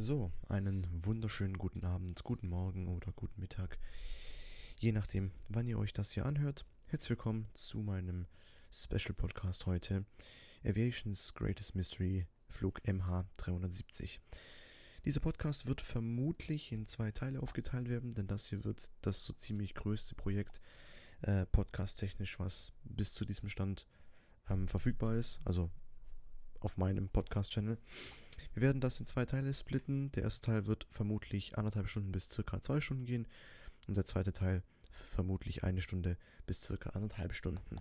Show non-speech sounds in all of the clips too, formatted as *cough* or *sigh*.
So, einen wunderschönen guten Abend, guten Morgen oder guten Mittag. Je nachdem, wann ihr euch das hier anhört. Herzlich willkommen zu meinem Special Podcast heute. Aviation's Greatest Mystery Flug MH370. Dieser Podcast wird vermutlich in zwei Teile aufgeteilt werden, denn das hier wird das so ziemlich größte Projekt äh, podcast-technisch, was bis zu diesem Stand ähm, verfügbar ist. Also auf meinem Podcast-Channel. Wir werden das in zwei Teile splitten. Der erste Teil wird vermutlich anderthalb Stunden bis circa zwei Stunden gehen und der zweite Teil vermutlich eine Stunde bis circa anderthalb Stunden.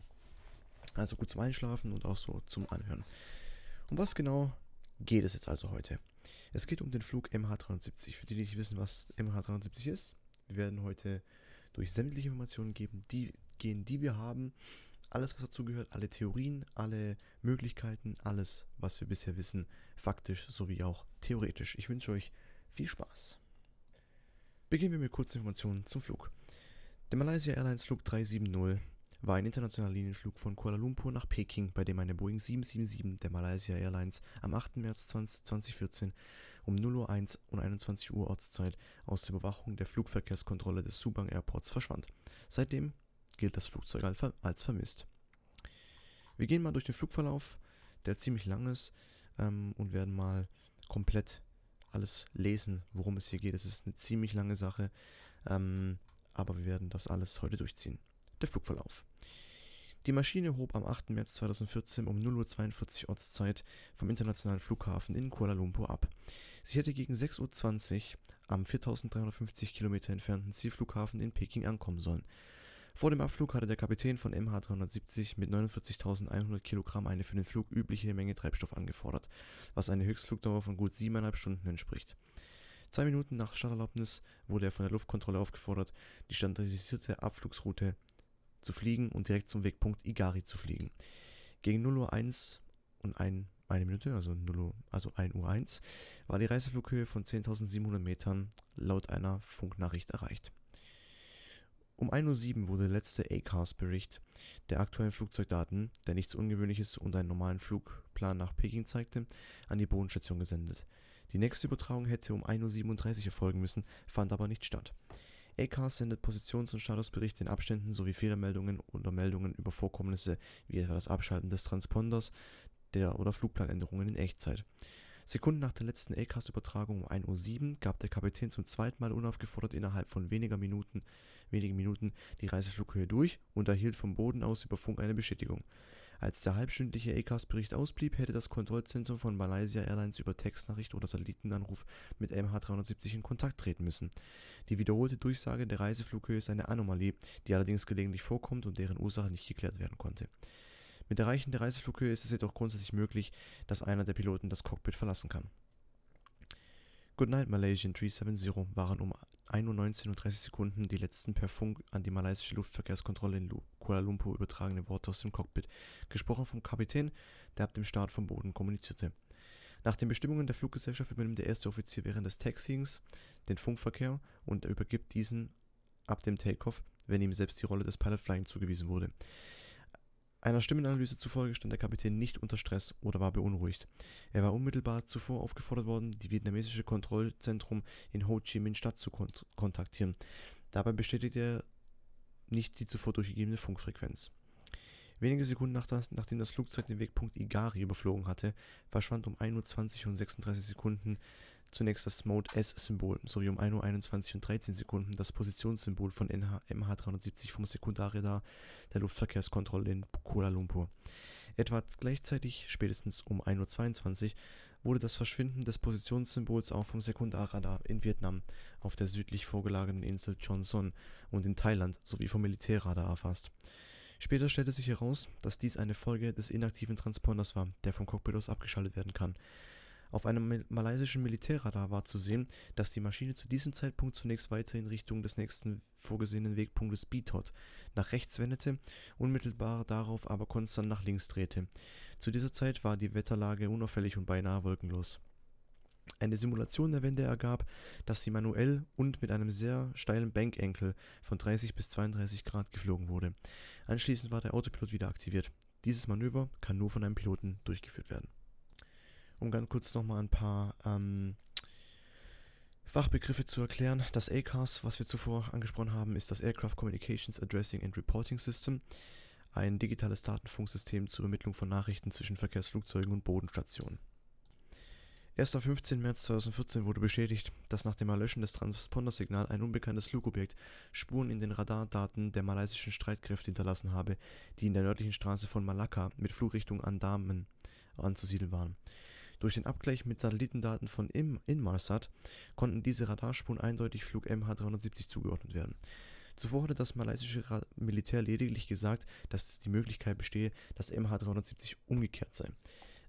Also gut zum Einschlafen und auch so zum Anhören. Um was genau geht es jetzt also heute? Es geht um den Flug MH370. Für die, die nicht wissen, was MH370 ist, wir werden heute durch sämtliche Informationen geben, die gehen, die wir haben, alles, was dazugehört, alle Theorien, alle Möglichkeiten, alles, was wir bisher wissen, faktisch sowie auch theoretisch. Ich wünsche euch viel Spaß. Beginnen wir mit kurzen Informationen zum Flug. Der Malaysia Airlines Flug 370 war ein internationaler Linienflug von Kuala Lumpur nach Peking, bei dem eine Boeing 777 der Malaysia Airlines am 8. März 2014 um 0.01 Uhr und 21 Uhr Ortszeit aus der Überwachung der Flugverkehrskontrolle des Subang Airports verschwand. Seitdem gilt das Flugzeug als vermisst. Wir gehen mal durch den Flugverlauf, der ziemlich lang ist, ähm, und werden mal komplett alles lesen, worum es hier geht. Es ist eine ziemlich lange Sache, ähm, aber wir werden das alles heute durchziehen. Der Flugverlauf. Die Maschine hob am 8. März 2014 um 0.42 Uhr Ortszeit vom internationalen Flughafen in Kuala Lumpur ab. Sie hätte gegen 6.20 Uhr am 4350 Kilometer entfernten Zielflughafen in Peking ankommen sollen. Vor dem Abflug hatte der Kapitän von MH370 mit 49.100 Kilogramm eine für den Flug übliche Menge Treibstoff angefordert, was eine Höchstflugdauer von gut siebeneinhalb Stunden entspricht. Zwei Minuten nach Starterlaubnis wurde er von der Luftkontrolle aufgefordert, die standardisierte Abflugsroute zu fliegen und direkt zum Wegpunkt Igari zu fliegen. Gegen 0 Uhr 1 und 1 eine Minute, also 0 Uhr, also 1 Uhr 1, war die Reiseflughöhe von 10.700 Metern laut einer Funknachricht erreicht. Um 1.07 Uhr wurde der letzte ACARS-Bericht der aktuellen Flugzeugdaten, der nichts Ungewöhnliches und einen normalen Flugplan nach Peking zeigte, an die Bodenstation gesendet. Die nächste Übertragung hätte um 1.37 Uhr erfolgen müssen, fand aber nicht statt. ACARS sendet Positions- und Statusberichte in Abständen sowie Fehlermeldungen oder Meldungen über Vorkommnisse wie etwa das Abschalten des Transponders der oder Flugplanänderungen in Echtzeit. Sekunden nach der letzten ACAS-Übertragung um 1.07 Uhr gab der Kapitän zum zweiten Mal unaufgefordert innerhalb von weniger Minuten, wenigen Minuten die Reiseflughöhe durch und erhielt vom Boden aus über Funk eine Bestätigung. Als der halbstündliche ACAS-Bericht ausblieb, hätte das Kontrollzentrum von Malaysia Airlines über Textnachricht oder Satellitenanruf mit MH370 in Kontakt treten müssen. Die wiederholte Durchsage der Reiseflughöhe ist eine Anomalie, die allerdings gelegentlich vorkommt und deren Ursache nicht geklärt werden konnte. Mit Erreichen der Reiseflughöhe ist es jedoch grundsätzlich möglich, dass einer der Piloten das Cockpit verlassen kann. Goodnight Malaysian 370 waren um 1.19 Uhr 30 Sekunden die letzten per Funk an die malaysische Luftverkehrskontrolle in Kuala Lumpur übertragene Worte aus dem Cockpit, gesprochen vom Kapitän, der ab dem Start vom Boden kommunizierte. Nach den Bestimmungen der Fluggesellschaft übernimmt der erste Offizier während des Taxiings den Funkverkehr und übergibt diesen ab dem Takeoff, wenn ihm selbst die Rolle des Pilot Flying zugewiesen wurde. Einer Stimmenanalyse zufolge stand der Kapitän nicht unter Stress oder war beunruhigt. Er war unmittelbar zuvor aufgefordert worden, die vietnamesische Kontrollzentrum in Ho Chi Minh Stadt zu kont kontaktieren. Dabei bestätigte er nicht die zuvor durchgegebene Funkfrequenz. Wenige Sekunden nach das, nachdem das Flugzeug den Wegpunkt Igari überflogen hatte, verschwand um 1.20 Uhr und 36 Sekunden zunächst das Mode S-Symbol sowie um 1.21 Uhr und 13 Sekunden das Positionssymbol von NH MH370 vom Sekundarradar der Luftverkehrskontrolle in Kuala Lumpur. Etwa gleichzeitig, spätestens um 1.22 Uhr, wurde das Verschwinden des Positionssymbols auch vom Sekundarradar in Vietnam auf der südlich vorgelagerten Insel Son und in Thailand sowie vom Militärradar erfasst. Später stellte sich heraus, dass dies eine Folge des inaktiven Transponders war, der vom Cockpit aus abgeschaltet werden kann. Auf einem malaysischen Militärradar war zu sehen, dass die Maschine zu diesem Zeitpunkt zunächst weiter in Richtung des nächsten vorgesehenen Wegpunktes Betot nach rechts wendete, unmittelbar darauf aber konstant nach links drehte. Zu dieser Zeit war die Wetterlage unauffällig und beinahe wolkenlos. Eine Simulation der Wende ergab, dass sie manuell und mit einem sehr steilen Bankenkel von 30 bis 32 Grad geflogen wurde. Anschließend war der Autopilot wieder aktiviert. Dieses Manöver kann nur von einem Piloten durchgeführt werden um ganz kurz nochmal ein paar ähm, Fachbegriffe zu erklären. Das ACAS, was wir zuvor angesprochen haben, ist das Aircraft Communications Addressing and Reporting System, ein digitales Datenfunksystem zur Übermittlung von Nachrichten zwischen Verkehrsflugzeugen und Bodenstationen. Erst am 15. März 2014 wurde bestätigt, dass nach dem Erlöschen des Transpondersignals ein unbekanntes Flugobjekt Spuren in den Radardaten der malaysischen Streitkräfte hinterlassen habe, die in der nördlichen Straße von Malakka mit Flugrichtung Andaman anzusiedeln waren. Durch den Abgleich mit Satellitendaten von Inmarsat konnten diese Radarspuren eindeutig Flug MH370 zugeordnet werden. Zuvor hatte das malaysische Militär lediglich gesagt, dass die Möglichkeit bestehe, dass MH370 umgekehrt sei.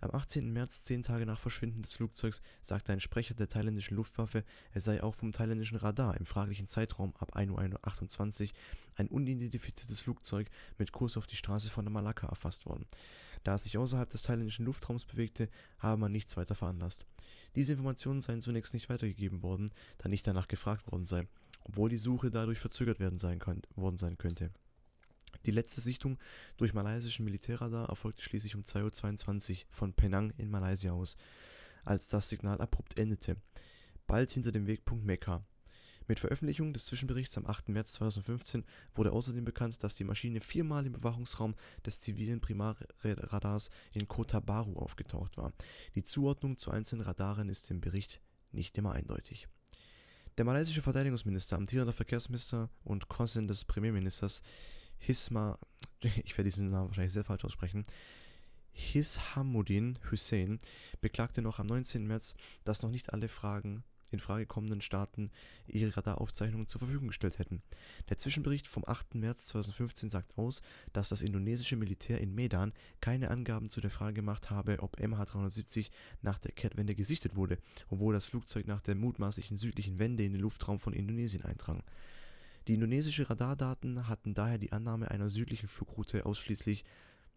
Am 18. März, zehn Tage nach Verschwinden des Flugzeugs, sagte ein Sprecher der thailändischen Luftwaffe, es sei auch vom thailändischen Radar im fraglichen Zeitraum ab 1.28 Uhr ein unidentifiziertes Flugzeug mit Kurs auf die Straße von Malakka erfasst worden. Da es sich außerhalb des thailändischen Luftraums bewegte, habe man nichts weiter veranlasst. Diese Informationen seien zunächst nicht weitergegeben worden, da nicht danach gefragt worden sei, obwohl die Suche dadurch verzögert werden sein worden sein könnte. Die letzte Sichtung durch malaysischen Militärradar erfolgte schließlich um 2.22 Uhr von Penang in Malaysia aus, als das Signal abrupt endete, bald hinter dem Wegpunkt Mekka. Mit Veröffentlichung des Zwischenberichts am 8. März 2015 wurde außerdem bekannt, dass die Maschine viermal im Bewachungsraum des zivilen Primarradars in Kota Baru aufgetaucht war. Die Zuordnung zu einzelnen Radaren ist im Bericht nicht immer eindeutig. Der malaysische Verteidigungsminister, amtierender Verkehrsminister und Cousin des Premierministers Hisma, *laughs* ich werde diesen Namen wahrscheinlich sehr falsch aussprechen, Hishamuddin Hussein beklagte noch am 19. März, dass noch nicht alle Fragen in Frage kommenden Staaten ihre Radaraufzeichnungen zur Verfügung gestellt hätten. Der Zwischenbericht vom 8. März 2015 sagt aus, dass das indonesische Militär in Medan keine Angaben zu der Frage gemacht habe, ob MH370 nach der Kehrtwende gesichtet wurde, obwohl das Flugzeug nach der mutmaßlichen südlichen Wende in den Luftraum von Indonesien eindrang. Die indonesische Radardaten hatten daher die Annahme einer südlichen Flugroute ausschließlich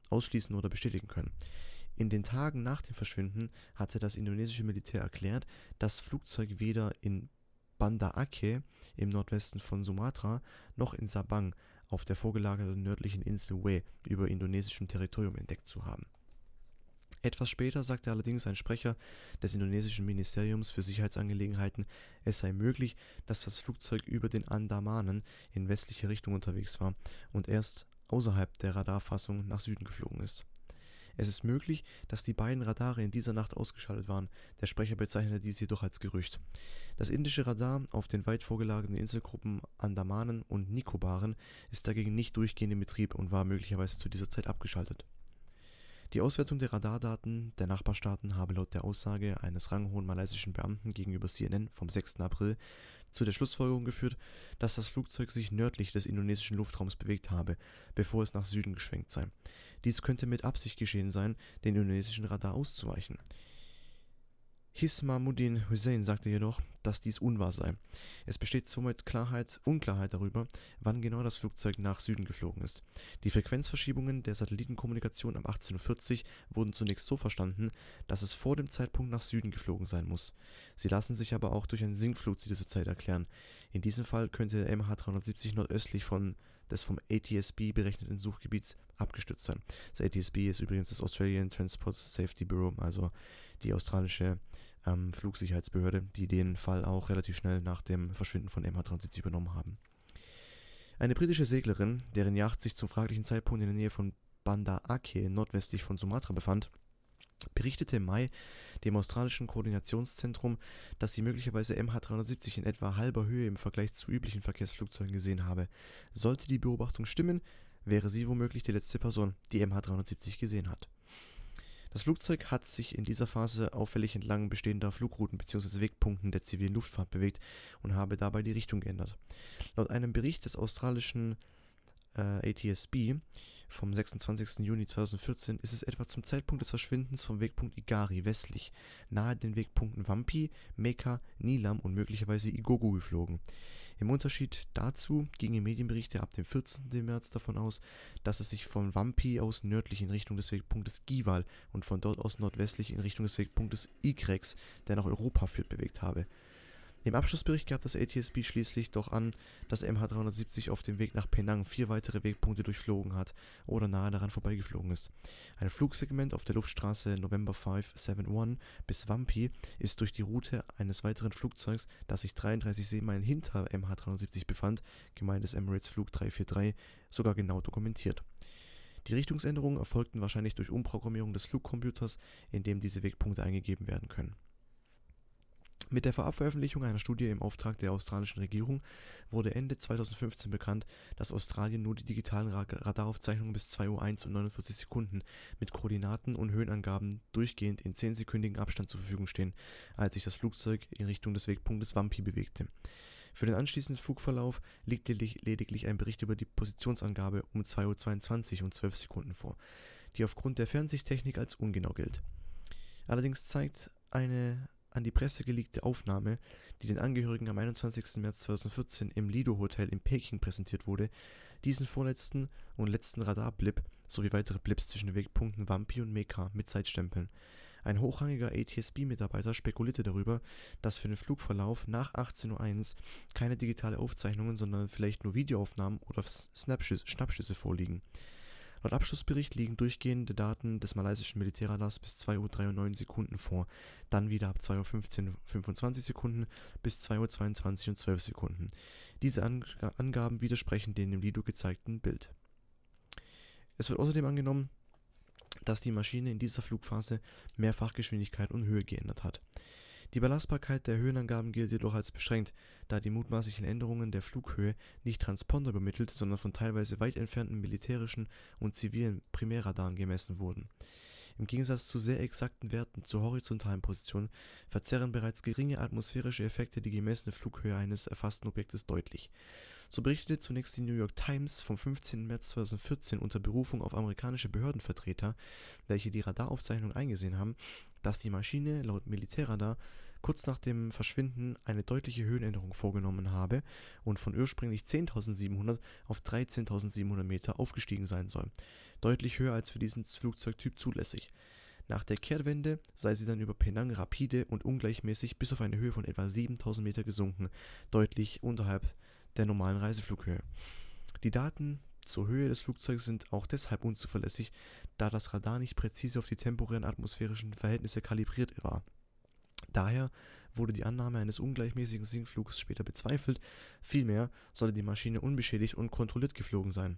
ausschließen oder bestätigen können. In den Tagen nach dem Verschwinden hatte das indonesische Militär erklärt, das Flugzeug weder in Banda Aceh im Nordwesten von Sumatra noch in Sabang auf der vorgelagerten nördlichen Insel Weh über indonesischem Territorium entdeckt zu haben etwas später sagte allerdings ein Sprecher des indonesischen Ministeriums für Sicherheitsangelegenheiten, es sei möglich, dass das Flugzeug über den Andamanen in westliche Richtung unterwegs war und erst außerhalb der Radarfassung nach Süden geflogen ist. Es ist möglich, dass die beiden Radare in dieser Nacht ausgeschaltet waren, der Sprecher bezeichnete dies jedoch als Gerücht. Das indische Radar auf den weit vorgelagerten Inselgruppen Andamanen und Nikobaren ist dagegen nicht durchgehend in Betrieb und war möglicherweise zu dieser Zeit abgeschaltet die Auswertung der Radardaten der Nachbarstaaten habe laut der Aussage eines ranghohen malaysischen Beamten gegenüber CNN vom 6. April zu der Schlussfolgerung geführt, dass das Flugzeug sich nördlich des indonesischen Luftraums bewegt habe, bevor es nach Süden geschwenkt sei. Dies könnte mit Absicht geschehen sein, den indonesischen Radar auszuweichen Hismamuddin Hussein sagte jedoch, dass dies unwahr sei. Es besteht somit Klarheit, Unklarheit darüber, wann genau das Flugzeug nach Süden geflogen ist. Die Frequenzverschiebungen der Satellitenkommunikation ab 18.40 Uhr wurden zunächst so verstanden, dass es vor dem Zeitpunkt nach Süden geflogen sein muss. Sie lassen sich aber auch durch einen Sinkflug zu dieser Zeit erklären. In diesem Fall könnte der MH370 nordöstlich von des vom ATSB berechneten Suchgebiets abgestützt sein. Das ATSB ist übrigens das Australian Transport Safety Bureau, also die australische ähm, Flugsicherheitsbehörde, die den Fall auch relativ schnell nach dem Verschwinden von MH370 übernommen haben. Eine britische Seglerin, deren Yacht sich zum fraglichen Zeitpunkt in der Nähe von Banda Aceh nordwestlich von Sumatra befand, berichtete im Mai dem australischen Koordinationszentrum, dass sie möglicherweise MH370 in etwa halber Höhe im Vergleich zu üblichen Verkehrsflugzeugen gesehen habe. Sollte die Beobachtung stimmen, wäre sie womöglich die letzte Person, die MH370 gesehen hat. Das Flugzeug hat sich in dieser Phase auffällig entlang bestehender Flugrouten bzw. Wegpunkten der zivilen Luftfahrt bewegt und habe dabei die Richtung geändert. Laut einem Bericht des australischen äh, ATSB vom 26. Juni 2014 ist es etwa zum Zeitpunkt des Verschwindens vom Wegpunkt Igari westlich, nahe den Wegpunkten Wampi, Meka, Nilam und möglicherweise Igogo geflogen. Im Unterschied dazu gingen Medienberichte ab dem 14. März davon aus, dass es sich von Wampi aus nördlich in Richtung des Wegpunktes Gival und von dort aus nordwestlich in Richtung des Wegpunktes Igrex, der nach Europa führt, bewegt habe. Im Abschlussbericht gab das ATSB schließlich doch an, dass MH370 auf dem Weg nach Penang vier weitere Wegpunkte durchflogen hat oder nahe daran vorbeigeflogen ist. Ein Flugsegment auf der Luftstraße November 571 bis Wampi ist durch die Route eines weiteren Flugzeugs, das sich 33 Seemeilen hinter MH370 befand, gemeint ist Emirates Flug 343, sogar genau dokumentiert. Die Richtungsänderungen erfolgten wahrscheinlich durch Umprogrammierung des Flugcomputers, in dem diese Wegpunkte eingegeben werden können mit der Vorabveröffentlichung einer Studie im Auftrag der australischen Regierung wurde Ende 2015 bekannt, dass Australien nur die digitalen Radaraufzeichnungen bis 2:01 und 49 Sekunden mit Koordinaten und Höhenangaben durchgehend in 10-sekündigem Abstand zur Verfügung stehen, als sich das Flugzeug in Richtung des Wegpunktes Wampi bewegte. Für den anschließenden Flugverlauf liegt lediglich ein Bericht über die Positionsangabe um 2:22 und 12 Sekunden vor, die aufgrund der Fernsichttechnik als ungenau gilt. Allerdings zeigt eine an die Presse geleakte Aufnahme, die den Angehörigen am 21. März 2014 im Lido Hotel in Peking präsentiert wurde, diesen vorletzten und letzten Radarblip sowie weitere Blips zwischen den Wegpunkten Wampi und Mekka mit Zeitstempeln. Ein hochrangiger ATSB-Mitarbeiter spekulierte darüber, dass für den Flugverlauf nach 18.01 Uhr keine digitale Aufzeichnungen, sondern vielleicht nur Videoaufnahmen oder Schnappschüsse vorliegen Laut Abschlussbericht liegen durchgehende Daten des malaysischen Militärradars bis 2:03 Uhr vor, dann wieder ab 2:15 Uhr bis 2:22 Uhr und 12 Sekunden. Diese Angaben widersprechen dem im Lido gezeigten Bild. Es wird außerdem angenommen, dass die Maschine in dieser Flugphase mehrfach Geschwindigkeit und Höhe geändert hat die Belastbarkeit der Höhenangaben gilt jedoch als beschränkt, da die mutmaßlichen Änderungen der Flughöhe nicht Transponder übermittelt, sondern von teilweise weit entfernten militärischen und zivilen Primärradaren gemessen wurden. Im Gegensatz zu sehr exakten Werten zur horizontalen Position verzerren bereits geringe atmosphärische Effekte die gemessene Flughöhe eines erfassten Objektes deutlich. So berichtete zunächst die New York Times vom 15. März 2014 unter Berufung auf amerikanische Behördenvertreter, welche die Radaraufzeichnung eingesehen haben, dass die Maschine laut Militärradar kurz nach dem Verschwinden eine deutliche Höhenänderung vorgenommen habe und von ursprünglich 10.700 auf 13.700 Meter aufgestiegen sein soll, deutlich höher als für diesen Flugzeugtyp zulässig. Nach der Kehrtwende sei sie dann über Penang rapide und ungleichmäßig bis auf eine Höhe von etwa 7000 Meter gesunken, deutlich unterhalb der normalen Reiseflughöhe. Die Daten zur Höhe des Flugzeugs sind auch deshalb unzuverlässig, da das Radar nicht präzise auf die temporären atmosphärischen Verhältnisse kalibriert war. Daher wurde die Annahme eines ungleichmäßigen Sinkflugs später bezweifelt, vielmehr solle die Maschine unbeschädigt und kontrolliert geflogen sein.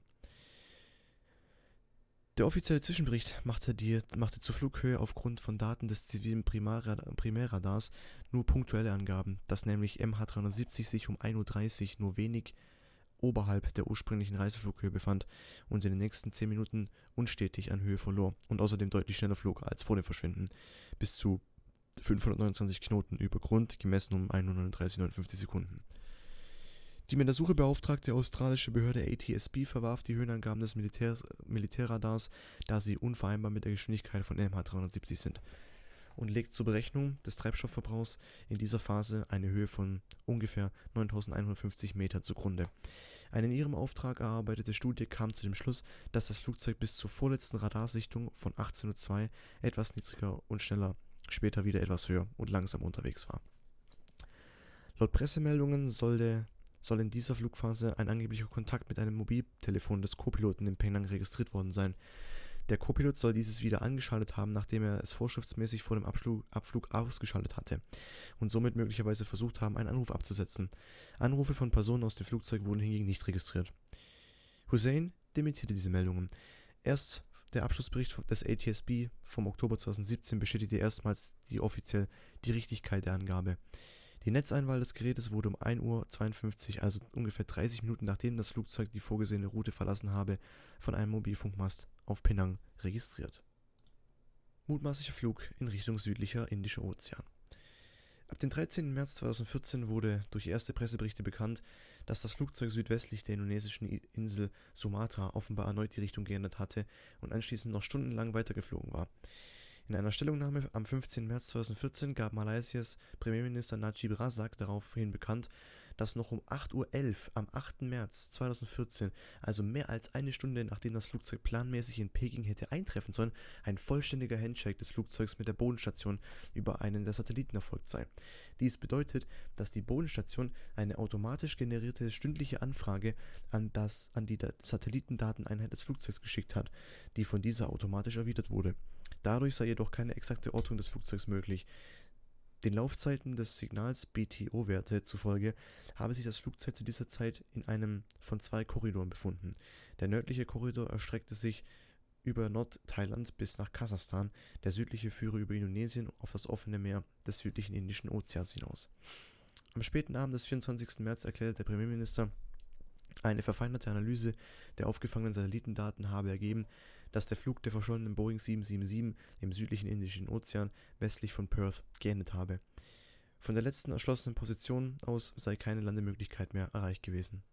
Der offizielle Zwischenbericht machte, die, machte zur Flughöhe aufgrund von Daten des zivilen Primärradars nur punktuelle Angaben, dass nämlich MH370 sich um 1.30 Uhr nur wenig oberhalb der ursprünglichen Reiseflughöhe befand und in den nächsten 10 Minuten unstetig an Höhe verlor und außerdem deutlich schneller flog als vor dem Verschwinden, bis zu 529 Knoten über Grund, gemessen um 139,59 Sekunden. Die mit der Suche beauftragte australische Behörde ATSB verwarf die Höhenangaben des Militärs, Militärradars, da sie unvereinbar mit der Geschwindigkeit von MH370 sind und legt zur Berechnung des Treibstoffverbrauchs in dieser Phase eine Höhe von ungefähr 9150 Meter zugrunde. Eine in ihrem Auftrag erarbeitete Studie kam zu dem Schluss, dass das Flugzeug bis zur vorletzten Radarsichtung von 1802 etwas niedriger und schneller, später wieder etwas höher und langsam unterwegs war. Laut Pressemeldungen sollte soll in dieser Flugphase ein angeblicher Kontakt mit einem Mobiltelefon des Co-Piloten in Penang registriert worden sein. Der Copilot soll dieses wieder angeschaltet haben, nachdem er es vorschriftsmäßig vor dem Abflug, Abflug ausgeschaltet hatte und somit möglicherweise versucht haben, einen Anruf abzusetzen. Anrufe von Personen aus dem Flugzeug wurden hingegen nicht registriert. Hussein dementierte diese Meldungen. Erst der Abschlussbericht des ATSB vom Oktober 2017 bestätigte erstmals die offiziell die Richtigkeit der Angabe. Die Netzeinwahl des Gerätes wurde um 1.52 Uhr, also ungefähr 30 Minuten nachdem das Flugzeug die vorgesehene Route verlassen habe, von einem Mobilfunkmast auf Penang registriert. Mutmaßlicher Flug in Richtung südlicher Indischer Ozean. Ab dem 13. März 2014 wurde durch erste Presseberichte bekannt, dass das Flugzeug südwestlich der indonesischen Insel Sumatra offenbar erneut die Richtung geändert hatte und anschließend noch stundenlang weitergeflogen war. In einer Stellungnahme am 15. März 2014 gab Malaysias Premierminister Najib Razak daraufhin bekannt, dass noch um 8.11 Uhr am 8. März 2014, also mehr als eine Stunde nachdem das Flugzeug planmäßig in Peking hätte eintreffen sollen, ein vollständiger Handshake des Flugzeugs mit der Bodenstation über einen der Satelliten erfolgt sei. Dies bedeutet, dass die Bodenstation eine automatisch generierte stündliche Anfrage an, das, an die Satellitendateneinheit des Flugzeugs geschickt hat, die von dieser automatisch erwidert wurde. Dadurch sei jedoch keine exakte Ortung des Flugzeugs möglich. Den Laufzeiten des Signals BTO-Werte zufolge habe sich das Flugzeug zu dieser Zeit in einem von zwei Korridoren befunden. Der nördliche Korridor erstreckte sich über Nordthailand bis nach Kasachstan, der südliche führe über Indonesien auf das offene Meer des südlichen Indischen Ozeans hinaus. Am späten Abend des 24. März erklärte der Premierminister, eine verfeinerte Analyse der aufgefangenen Satellitendaten habe ergeben, dass der Flug der verschollenen Boeing 777 im südlichen Indischen Ozean westlich von Perth geendet habe. Von der letzten erschlossenen Position aus sei keine Landemöglichkeit mehr erreicht gewesen.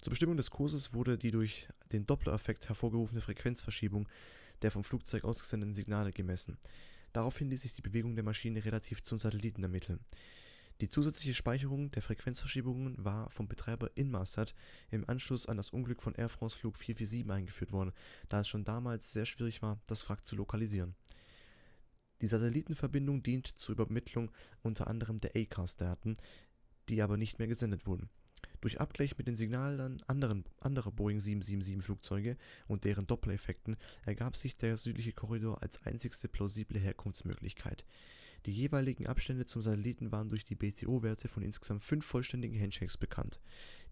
Zur Bestimmung des Kurses wurde die durch den Doppler-Effekt hervorgerufene Frequenzverschiebung der vom Flugzeug ausgesendeten Signale gemessen. Daraufhin ließ sich die Bewegung der Maschine relativ zum Satelliten ermitteln. Die zusätzliche Speicherung der Frequenzverschiebungen war vom Betreiber Inmarsat im Anschluss an das Unglück von Air France Flug 447 eingeführt worden, da es schon damals sehr schwierig war, das Wrack zu lokalisieren. Die Satellitenverbindung dient zur Übermittlung unter anderem der ACARS-Daten, die aber nicht mehr gesendet wurden. Durch Abgleich mit den Signalen anderer Boeing 777-Flugzeuge und deren Dopplereffekten ergab sich der südliche Korridor als einzigste plausible Herkunftsmöglichkeit die jeweiligen Abstände zum Satelliten waren durch die BTO-Werte von insgesamt fünf vollständigen Handshakes bekannt.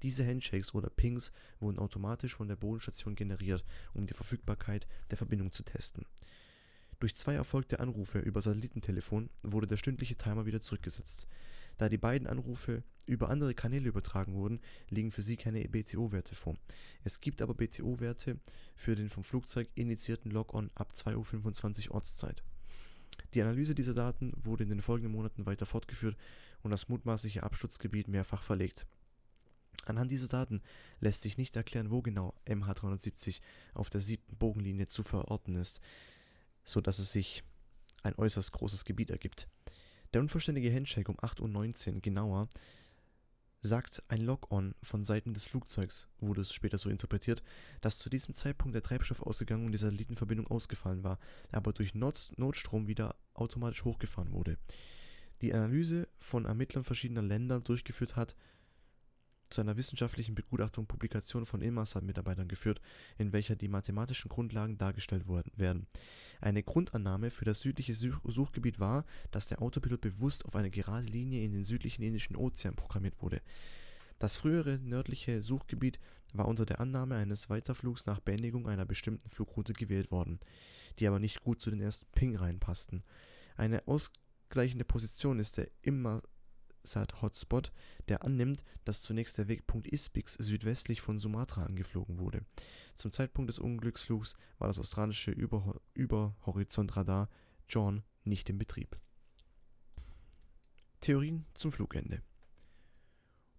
Diese Handshakes oder Pings wurden automatisch von der Bodenstation generiert, um die Verfügbarkeit der Verbindung zu testen. Durch zwei erfolgte Anrufe über Satellitentelefon wurde der stündliche Timer wieder zurückgesetzt. Da die beiden Anrufe über andere Kanäle übertragen wurden, liegen für sie keine BTO-Werte vor. Es gibt aber BTO-Werte für den vom Flugzeug initiierten Log-On ab 2.25 Uhr Ortszeit. Die Analyse dieser Daten wurde in den folgenden Monaten weiter fortgeführt und das mutmaßliche Absturzgebiet mehrfach verlegt. Anhand dieser Daten lässt sich nicht erklären, wo genau MH370 auf der siebten Bogenlinie zu verorten ist, so dass es sich ein äußerst großes Gebiet ergibt. Der unvollständige Handshake um 8.19 Uhr genauer sagt ein Log-On von Seiten des Flugzeugs, wurde es später so interpretiert, dass zu diesem Zeitpunkt der Treibstoff ausgegangen und die Satellitenverbindung ausgefallen war, aber durch Not Notstrom wieder automatisch hochgefahren wurde. Die Analyse von Ermittlern verschiedener Länder durchgeführt hat, zu einer wissenschaftlichen Begutachtung Publikation von Inmarsat-Mitarbeitern geführt, in welcher die mathematischen Grundlagen dargestellt werden. Eine Grundannahme für das südliche Suchgebiet war, dass der Autopilot bewusst auf eine gerade Linie in den südlichen Indischen Ozean programmiert wurde. Das frühere nördliche Suchgebiet war unter der Annahme eines Weiterflugs nach Beendigung einer bestimmten Flugroute gewählt worden, die aber nicht gut zu den ersten Ping reinpassten. Eine ausgleichende Position ist der immer Hotspot, der annimmt, dass zunächst der Wegpunkt Ispix südwestlich von Sumatra angeflogen wurde. Zum Zeitpunkt des Unglücksflugs war das australische Überhorizontradar John nicht in Betrieb. Theorien zum Flugende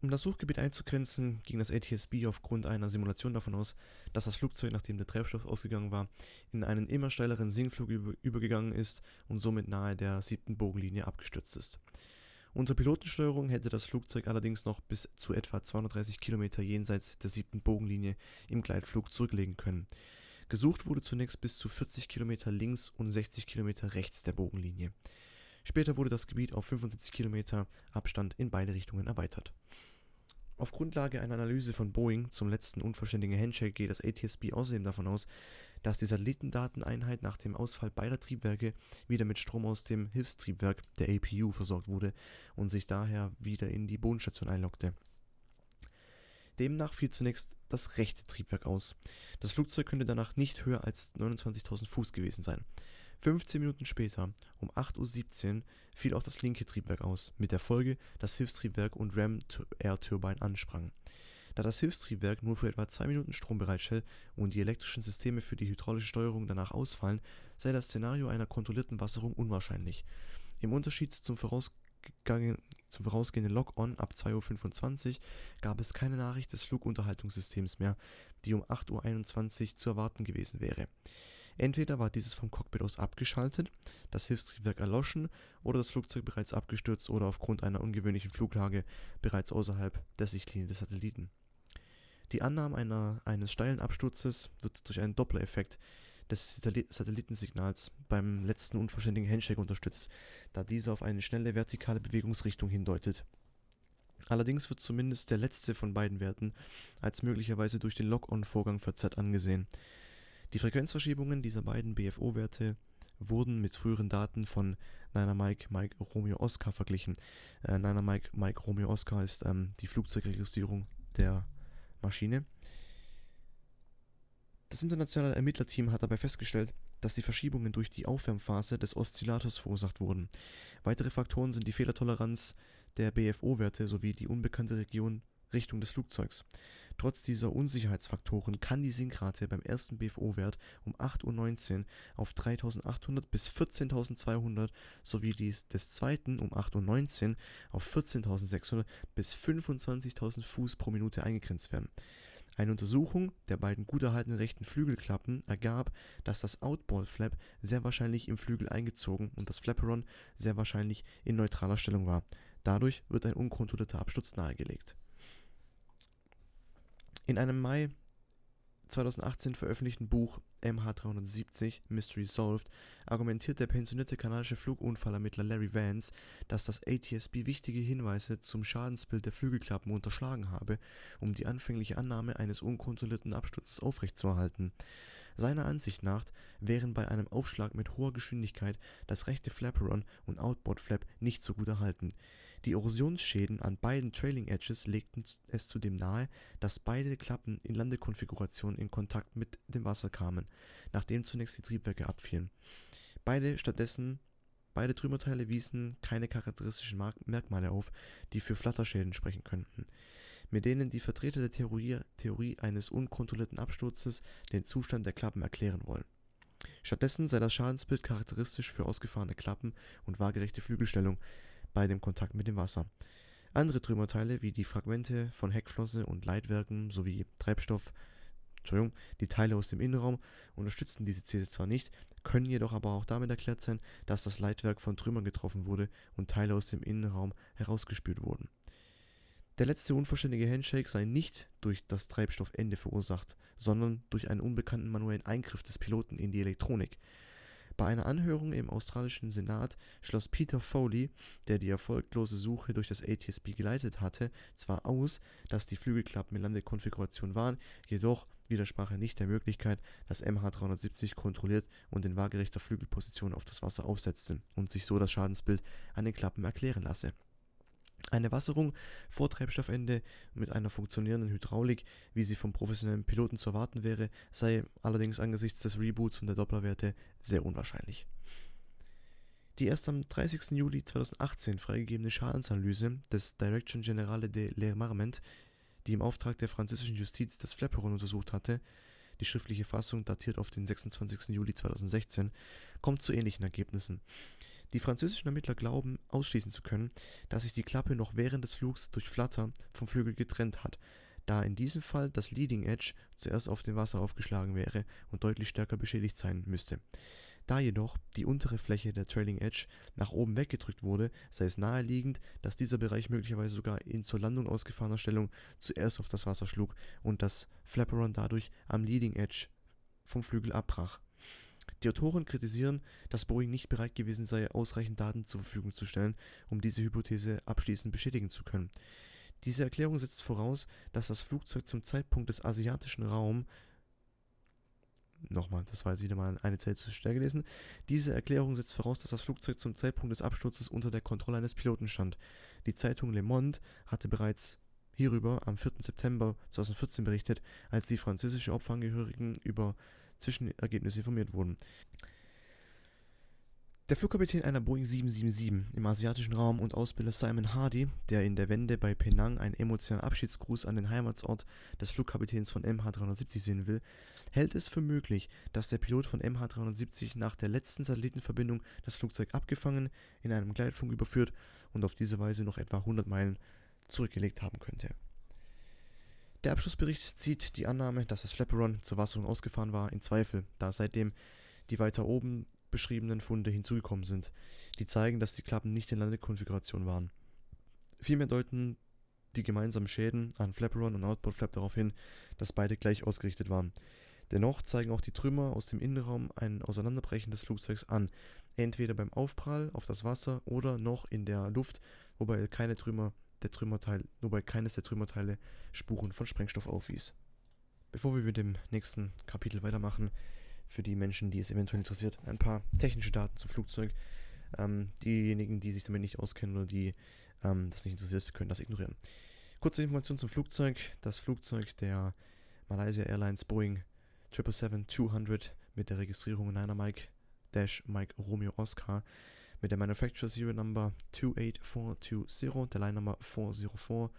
um das Suchgebiet einzugrenzen, ging das ATSB aufgrund einer Simulation davon aus, dass das Flugzeug, nachdem der Treibstoff ausgegangen war, in einen immer steileren Sinkflug übergegangen ist und somit nahe der siebten Bogenlinie abgestürzt ist. Unter Pilotensteuerung hätte das Flugzeug allerdings noch bis zu etwa 230 Kilometer jenseits der siebten Bogenlinie im Gleitflug zurücklegen können. Gesucht wurde zunächst bis zu 40 Kilometer links und 60 Kilometer rechts der Bogenlinie. Später wurde das Gebiet auf 75 Kilometer Abstand in beide Richtungen erweitert. Auf Grundlage einer Analyse von Boeing zum letzten unvollständigen Handshake geht das ATSB außerdem davon aus, dass die Satellitendateneinheit nach dem Ausfall beider Triebwerke wieder mit Strom aus dem Hilfstriebwerk der APU versorgt wurde und sich daher wieder in die Bodenstation einloggte. Demnach fiel zunächst das rechte Triebwerk aus. Das Flugzeug könnte danach nicht höher als 29.000 Fuß gewesen sein. 15 Minuten später, um 8.17 Uhr, fiel auch das linke Triebwerk aus, mit der Folge, dass Hilfstriebwerk und Ram Air Turbine ansprangen. Da das Hilfstriebwerk nur für etwa zwei Minuten Strom bereitstellt und die elektrischen Systeme für die hydraulische Steuerung danach ausfallen, sei das Szenario einer kontrollierten Wasserung unwahrscheinlich. Im Unterschied zum, zum vorausgehenden Log-On ab 2.25 Uhr gab es keine Nachricht des Flugunterhaltungssystems mehr, die um 8.21 Uhr zu erwarten gewesen wäre. Entweder war dieses vom Cockpit aus abgeschaltet, das Hilfstriebwerk erloschen oder das Flugzeug bereits abgestürzt oder aufgrund einer ungewöhnlichen Fluglage bereits außerhalb der Sichtlinie des Satelliten. Die Annahme einer, eines steilen Absturzes wird durch einen Doppler-Effekt des Satellitensignals beim letzten unvollständigen Handshake unterstützt, da dieser auf eine schnelle vertikale Bewegungsrichtung hindeutet. Allerdings wird zumindest der letzte von beiden Werten als möglicherweise durch den Lock-on-Vorgang verzerrt angesehen. Die Frequenzverschiebungen dieser beiden BFO-Werte wurden mit früheren Daten von Niner Mike Mike Romeo Oscar verglichen. Äh, Niner Mike Mike Romeo Oscar ist ähm, die Flugzeugregistrierung der Maschine. Das internationale Ermittlerteam hat dabei festgestellt, dass die Verschiebungen durch die Aufwärmphase des Oszillators verursacht wurden. Weitere Faktoren sind die Fehlertoleranz der BFO-Werte sowie die unbekannte Region Richtung des Flugzeugs. Trotz dieser Unsicherheitsfaktoren kann die Sinkrate beim ersten BFO-Wert um 8.19 Uhr auf 3.800 bis 14.200 sowie dies des zweiten um 8.19 Uhr auf 14.600 bis 25.000 Fuß pro Minute eingegrenzt werden. Eine Untersuchung der beiden gut erhaltenen rechten Flügelklappen ergab, dass das Outboard Flap sehr wahrscheinlich im Flügel eingezogen und das Flaperon sehr wahrscheinlich in neutraler Stellung war. Dadurch wird ein unkontrollierter Absturz nahegelegt. In einem Mai 2018 veröffentlichten Buch MH370 Mystery Solved argumentiert der pensionierte kanadische Flugunfallermittler Larry Vance, dass das ATSB wichtige Hinweise zum Schadensbild der Flügelklappen unterschlagen habe, um die anfängliche Annahme eines unkontrollierten Absturzes aufrechtzuerhalten. Seiner Ansicht nach wären bei einem Aufschlag mit hoher Geschwindigkeit das rechte Flaperon und Outboard Flap nicht so gut erhalten. Die Erosionsschäden an beiden Trailing Edges legten es zudem nahe, dass beide Klappen in Landekonfiguration in Kontakt mit dem Wasser kamen, nachdem zunächst die Triebwerke abfielen. Beide Trümmerteile wiesen keine charakteristischen Merkmale auf, die für Flatterschäden sprechen könnten, mit denen die Vertreter der Theorie eines unkontrollierten Absturzes den Zustand der Klappen erklären wollen. Stattdessen sei das Schadensbild charakteristisch für ausgefahrene Klappen und waagerechte Flügelstellung, bei dem Kontakt mit dem Wasser. Andere Trümmerteile wie die Fragmente von Heckflosse und Leitwerken sowie Treibstoff, Entschuldigung, die Teile aus dem Innenraum unterstützen diese These zwar nicht, können jedoch aber auch damit erklärt sein, dass das Leitwerk von Trümmern getroffen wurde und Teile aus dem Innenraum herausgespült wurden. Der letzte unvollständige Handshake sei nicht durch das Treibstoffende verursacht, sondern durch einen unbekannten manuellen Eingriff des Piloten in die Elektronik. Bei einer Anhörung im australischen Senat schloss Peter Foley, der die erfolglose Suche durch das ATSB geleitet hatte, zwar aus, dass die Flügelklappen in Landekonfiguration waren, jedoch widersprach er nicht der Möglichkeit, dass MH370 kontrolliert und in waagerechter Flügelposition auf das Wasser aufsetzte und sich so das Schadensbild an den Klappen erklären lasse eine Wasserung vor Treibstoffende mit einer funktionierenden Hydraulik, wie sie vom professionellen Piloten zu erwarten wäre, sei allerdings angesichts des Reboots und der Dopplerwerte sehr unwahrscheinlich. Die erst am 30. Juli 2018 freigegebene Schadensanalyse des Direction Generale de l'Armament, die im Auftrag der französischen Justiz das Flaperon untersucht hatte, die schriftliche Fassung datiert auf den 26. Juli 2016, kommt zu ähnlichen Ergebnissen. Die französischen Ermittler glauben, ausschließen zu können, dass sich die Klappe noch während des Flugs durch Flatter vom Flügel getrennt hat, da in diesem Fall das Leading Edge zuerst auf dem Wasser aufgeschlagen wäre und deutlich stärker beschädigt sein müsste. Da jedoch die untere Fläche der Trailing Edge nach oben weggedrückt wurde, sei es naheliegend, dass dieser Bereich möglicherweise sogar in zur Landung ausgefahrener Stellung zuerst auf das Wasser schlug und das Flaperon dadurch am Leading Edge vom Flügel abbrach. Die Autoren kritisieren, dass Boeing nicht bereit gewesen sei, ausreichend Daten zur Verfügung zu stellen, um diese Hypothese abschließend bestätigen zu können. Diese Erklärung setzt voraus, dass das Flugzeug zum Zeitpunkt des asiatischen Raums Nochmal, das war jetzt wieder mal eine Zelle zu schnell gelesen. Diese Erklärung setzt voraus, dass das Flugzeug zum Zeitpunkt des Absturzes unter der Kontrolle eines Piloten stand. Die Zeitung Le Monde hatte bereits hierüber am 4. September 2014 berichtet, als die französische Opferangehörigen über Zwischenergebnisse informiert wurden. Der Flugkapitän einer Boeing 777 im asiatischen Raum und Ausbilder Simon Hardy, der in der Wende bei Penang einen emotionalen Abschiedsgruß an den Heimatsort des Flugkapitäns von MH370 sehen will, hält es für möglich, dass der Pilot von MH370 nach der letzten Satellitenverbindung das Flugzeug abgefangen, in einem Gleitfunk überführt und auf diese Weise noch etwa 100 Meilen zurückgelegt haben könnte der Abschlussbericht zieht die Annahme, dass das Flaperon zur Wasserung ausgefahren war, in Zweifel, da seitdem die weiter oben beschriebenen Funde hinzugekommen sind, die zeigen, dass die Klappen nicht in Landekonfiguration waren. Vielmehr deuten die gemeinsamen Schäden an Flaperon und Outboard Flap darauf hin, dass beide gleich ausgerichtet waren. Dennoch zeigen auch die Trümmer aus dem Innenraum ein Auseinanderbrechen des Flugzeugs an, entweder beim Aufprall auf das Wasser oder noch in der Luft, wobei keine Trümmer der Trümmerteil, wobei keines der Trümmerteile Spuren von Sprengstoff aufwies. Bevor wir mit dem nächsten Kapitel weitermachen, für die Menschen, die es eventuell interessiert, ein paar technische Daten zum Flugzeug. Ähm, diejenigen, die sich damit nicht auskennen oder die ähm, das nicht interessiert, können das ignorieren. Kurze Information zum Flugzeug. Das Flugzeug der Malaysia Airlines Boeing 777-200 mit der Registrierung Niner Mike Dash Mike Romeo Oscar mit der Manufacturer Serial Number 28420, der Line Number 404,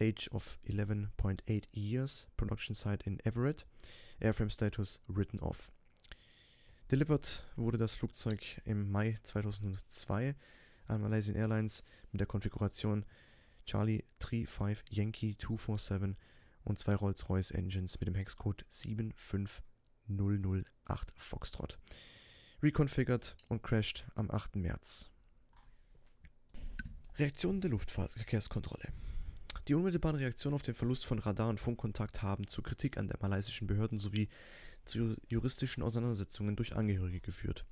Age of 11.8 years, Production Site in Everett, Airframe Status written off. Delivered wurde das Flugzeug im Mai 2002 an Malaysian Airlines mit der Konfiguration Charlie 35 Yankee 247 und zwei Rolls-Royce Engines mit dem Hexcode 75008 Foxtrot. Reconfigured und crashed am 8. März. Reaktion der Luftverkehrskontrolle. Die unmittelbare Reaktion auf den Verlust von Radar- und Funkkontakt haben zu Kritik an der malaysischen Behörden sowie zu juristischen Auseinandersetzungen durch Angehörige geführt.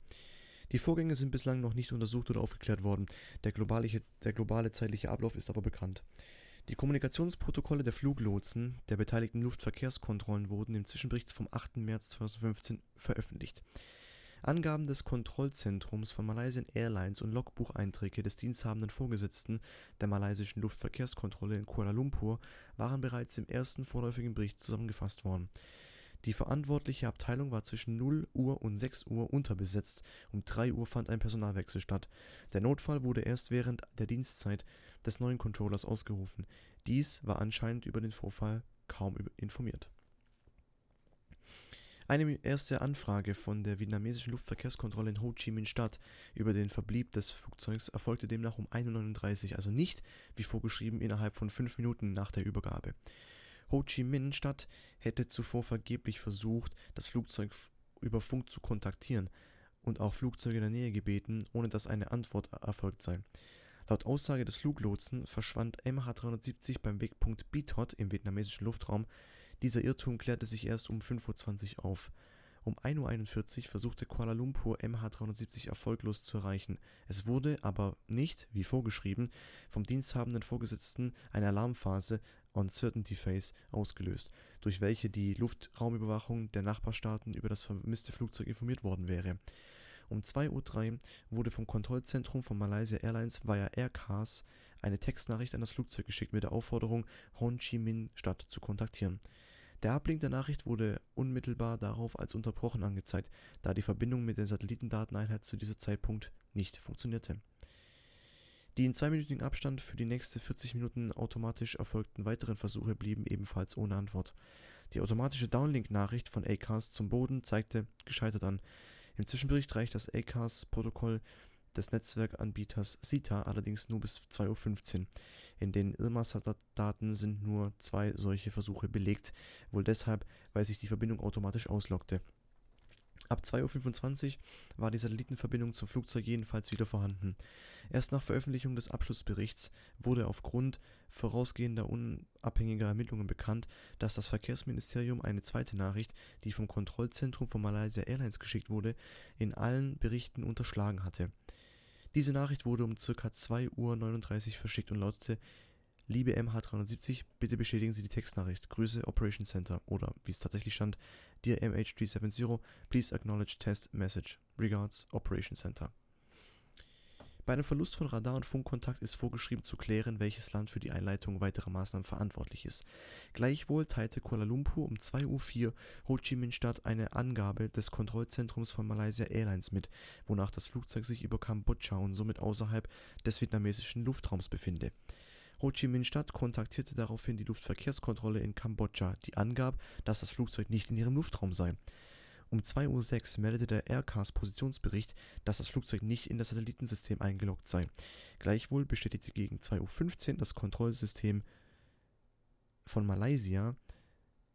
Die Vorgänge sind bislang noch nicht untersucht oder aufgeklärt worden, der globale, der globale zeitliche Ablauf ist aber bekannt. Die Kommunikationsprotokolle der Fluglotsen der beteiligten Luftverkehrskontrollen wurden im Zwischenbericht vom 8. März 2015 veröffentlicht. Angaben des Kontrollzentrums von Malaysian Airlines und Logbucheinträge des diensthabenden Vorgesetzten der malaysischen Luftverkehrskontrolle in Kuala Lumpur waren bereits im ersten vorläufigen Bericht zusammengefasst worden. Die verantwortliche Abteilung war zwischen 0 Uhr und 6 Uhr unterbesetzt, um 3 Uhr fand ein Personalwechsel statt. Der Notfall wurde erst während der Dienstzeit des neuen Controllers ausgerufen. Dies war anscheinend über den Vorfall kaum informiert eine erste Anfrage von der vietnamesischen Luftverkehrskontrolle in Ho Chi Minh Stadt über den Verblieb des Flugzeugs erfolgte demnach um 1.39 Uhr, also nicht, wie vorgeschrieben, innerhalb von fünf Minuten nach der Übergabe. Ho Chi Minh Stadt hätte zuvor vergeblich versucht, das Flugzeug über Funk zu kontaktieren und auch Flugzeuge in der Nähe gebeten, ohne dass eine Antwort erfolgt sei. Laut Aussage des Fluglotsen verschwand MH370 beim Wegpunkt Bitot im vietnamesischen Luftraum dieser Irrtum klärte sich erst um 5:20 Uhr auf. Um 1:41 Uhr versuchte Kuala Lumpur MH370 erfolglos zu erreichen. Es wurde aber nicht, wie vorgeschrieben, vom diensthabenden Vorgesetzten eine Alarmphase (Uncertainty Phase) ausgelöst, durch welche die Luftraumüberwachung der Nachbarstaaten über das vermisste Flugzeug informiert worden wäre. Um 2:03 Uhr wurde vom Kontrollzentrum von Malaysia Airlines via Aircars eine Textnachricht an das Flugzeug geschickt mit der Aufforderung, Ho Chi Minh Stadt zu kontaktieren der Ablink der Nachricht wurde unmittelbar darauf als unterbrochen angezeigt, da die Verbindung mit der Satellitendateneinheit zu diesem Zeitpunkt nicht funktionierte. Die in zweiminütigem Abstand für die nächsten 40 Minuten automatisch erfolgten weiteren Versuche blieben ebenfalls ohne Antwort. Die automatische Downlink-Nachricht von ACARS zum Boden zeigte gescheitert an. Im Zwischenbericht reicht das ACARS-Protokoll des Netzwerkanbieters SITA allerdings nur bis 2.15 Uhr. In den Ilmarsat-Daten sind nur zwei solche Versuche belegt, wohl deshalb, weil sich die Verbindung automatisch auslockte. Ab 2.25 Uhr war die Satellitenverbindung zum Flugzeug jedenfalls wieder vorhanden. Erst nach Veröffentlichung des Abschlussberichts wurde aufgrund vorausgehender unabhängiger Ermittlungen bekannt, dass das Verkehrsministerium eine zweite Nachricht, die vom Kontrollzentrum von Malaysia Airlines geschickt wurde, in allen Berichten unterschlagen hatte diese Nachricht wurde um ca. 2:39 Uhr verschickt und lautete: Liebe MH370, bitte bestätigen Sie die Textnachricht. Grüße Operation Center oder wie es tatsächlich stand, Dear MH370, please acknowledge test message. Regards Operation Center. Bei einem Verlust von Radar- und Funkkontakt ist vorgeschrieben zu klären, welches Land für die Einleitung weiterer Maßnahmen verantwortlich ist. Gleichwohl teilte Kuala Lumpur um 2.04 Uhr Ho Chi Minh Stadt eine Angabe des Kontrollzentrums von Malaysia Airlines mit, wonach das Flugzeug sich über Kambodscha und somit außerhalb des vietnamesischen Luftraums befinde. Ho Chi Minh Stadt kontaktierte daraufhin die Luftverkehrskontrolle in Kambodscha, die angab, dass das Flugzeug nicht in ihrem Luftraum sei. Um 2:06 Uhr meldete der Aircars Positionsbericht, dass das Flugzeug nicht in das Satellitensystem eingeloggt sei. Gleichwohl bestätigte gegen 2:15 Uhr das Kontrollsystem von Malaysia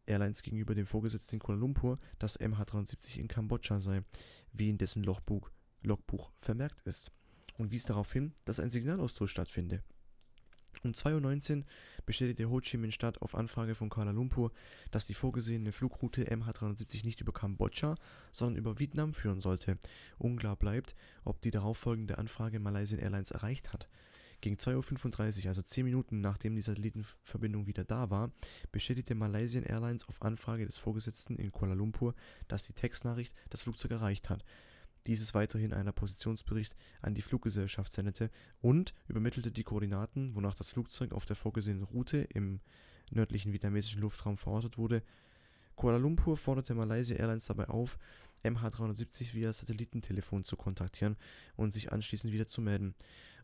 Airlines gegenüber dem Vorgesetzten in Kuala Lumpur, dass MH370 in Kambodscha sei, wie in dessen Logbuch, Logbuch vermerkt ist, und wies darauf hin, dass ein Signalaustausch stattfinde. Um 2.19 Uhr bestätigte Ho Chi Minh Stadt auf Anfrage von Kuala Lumpur, dass die vorgesehene Flugroute MH370 nicht über Kambodscha, sondern über Vietnam führen sollte. Unklar bleibt, ob die darauffolgende Anfrage Malaysian Airlines erreicht hat. Gegen 2.35 Uhr, also 10 Minuten nachdem die Satellitenverbindung wieder da war, bestätigte Malaysian Airlines auf Anfrage des Vorgesetzten in Kuala Lumpur, dass die Textnachricht das Flugzeug erreicht hat dieses weiterhin einer Positionsbericht an die Fluggesellschaft sendete und übermittelte die Koordinaten, wonach das Flugzeug auf der vorgesehenen Route im nördlichen vietnamesischen Luftraum verortet wurde. Kuala Lumpur forderte Malaysia Airlines dabei auf, MH370 via Satellitentelefon zu kontaktieren und sich anschließend wieder zu melden.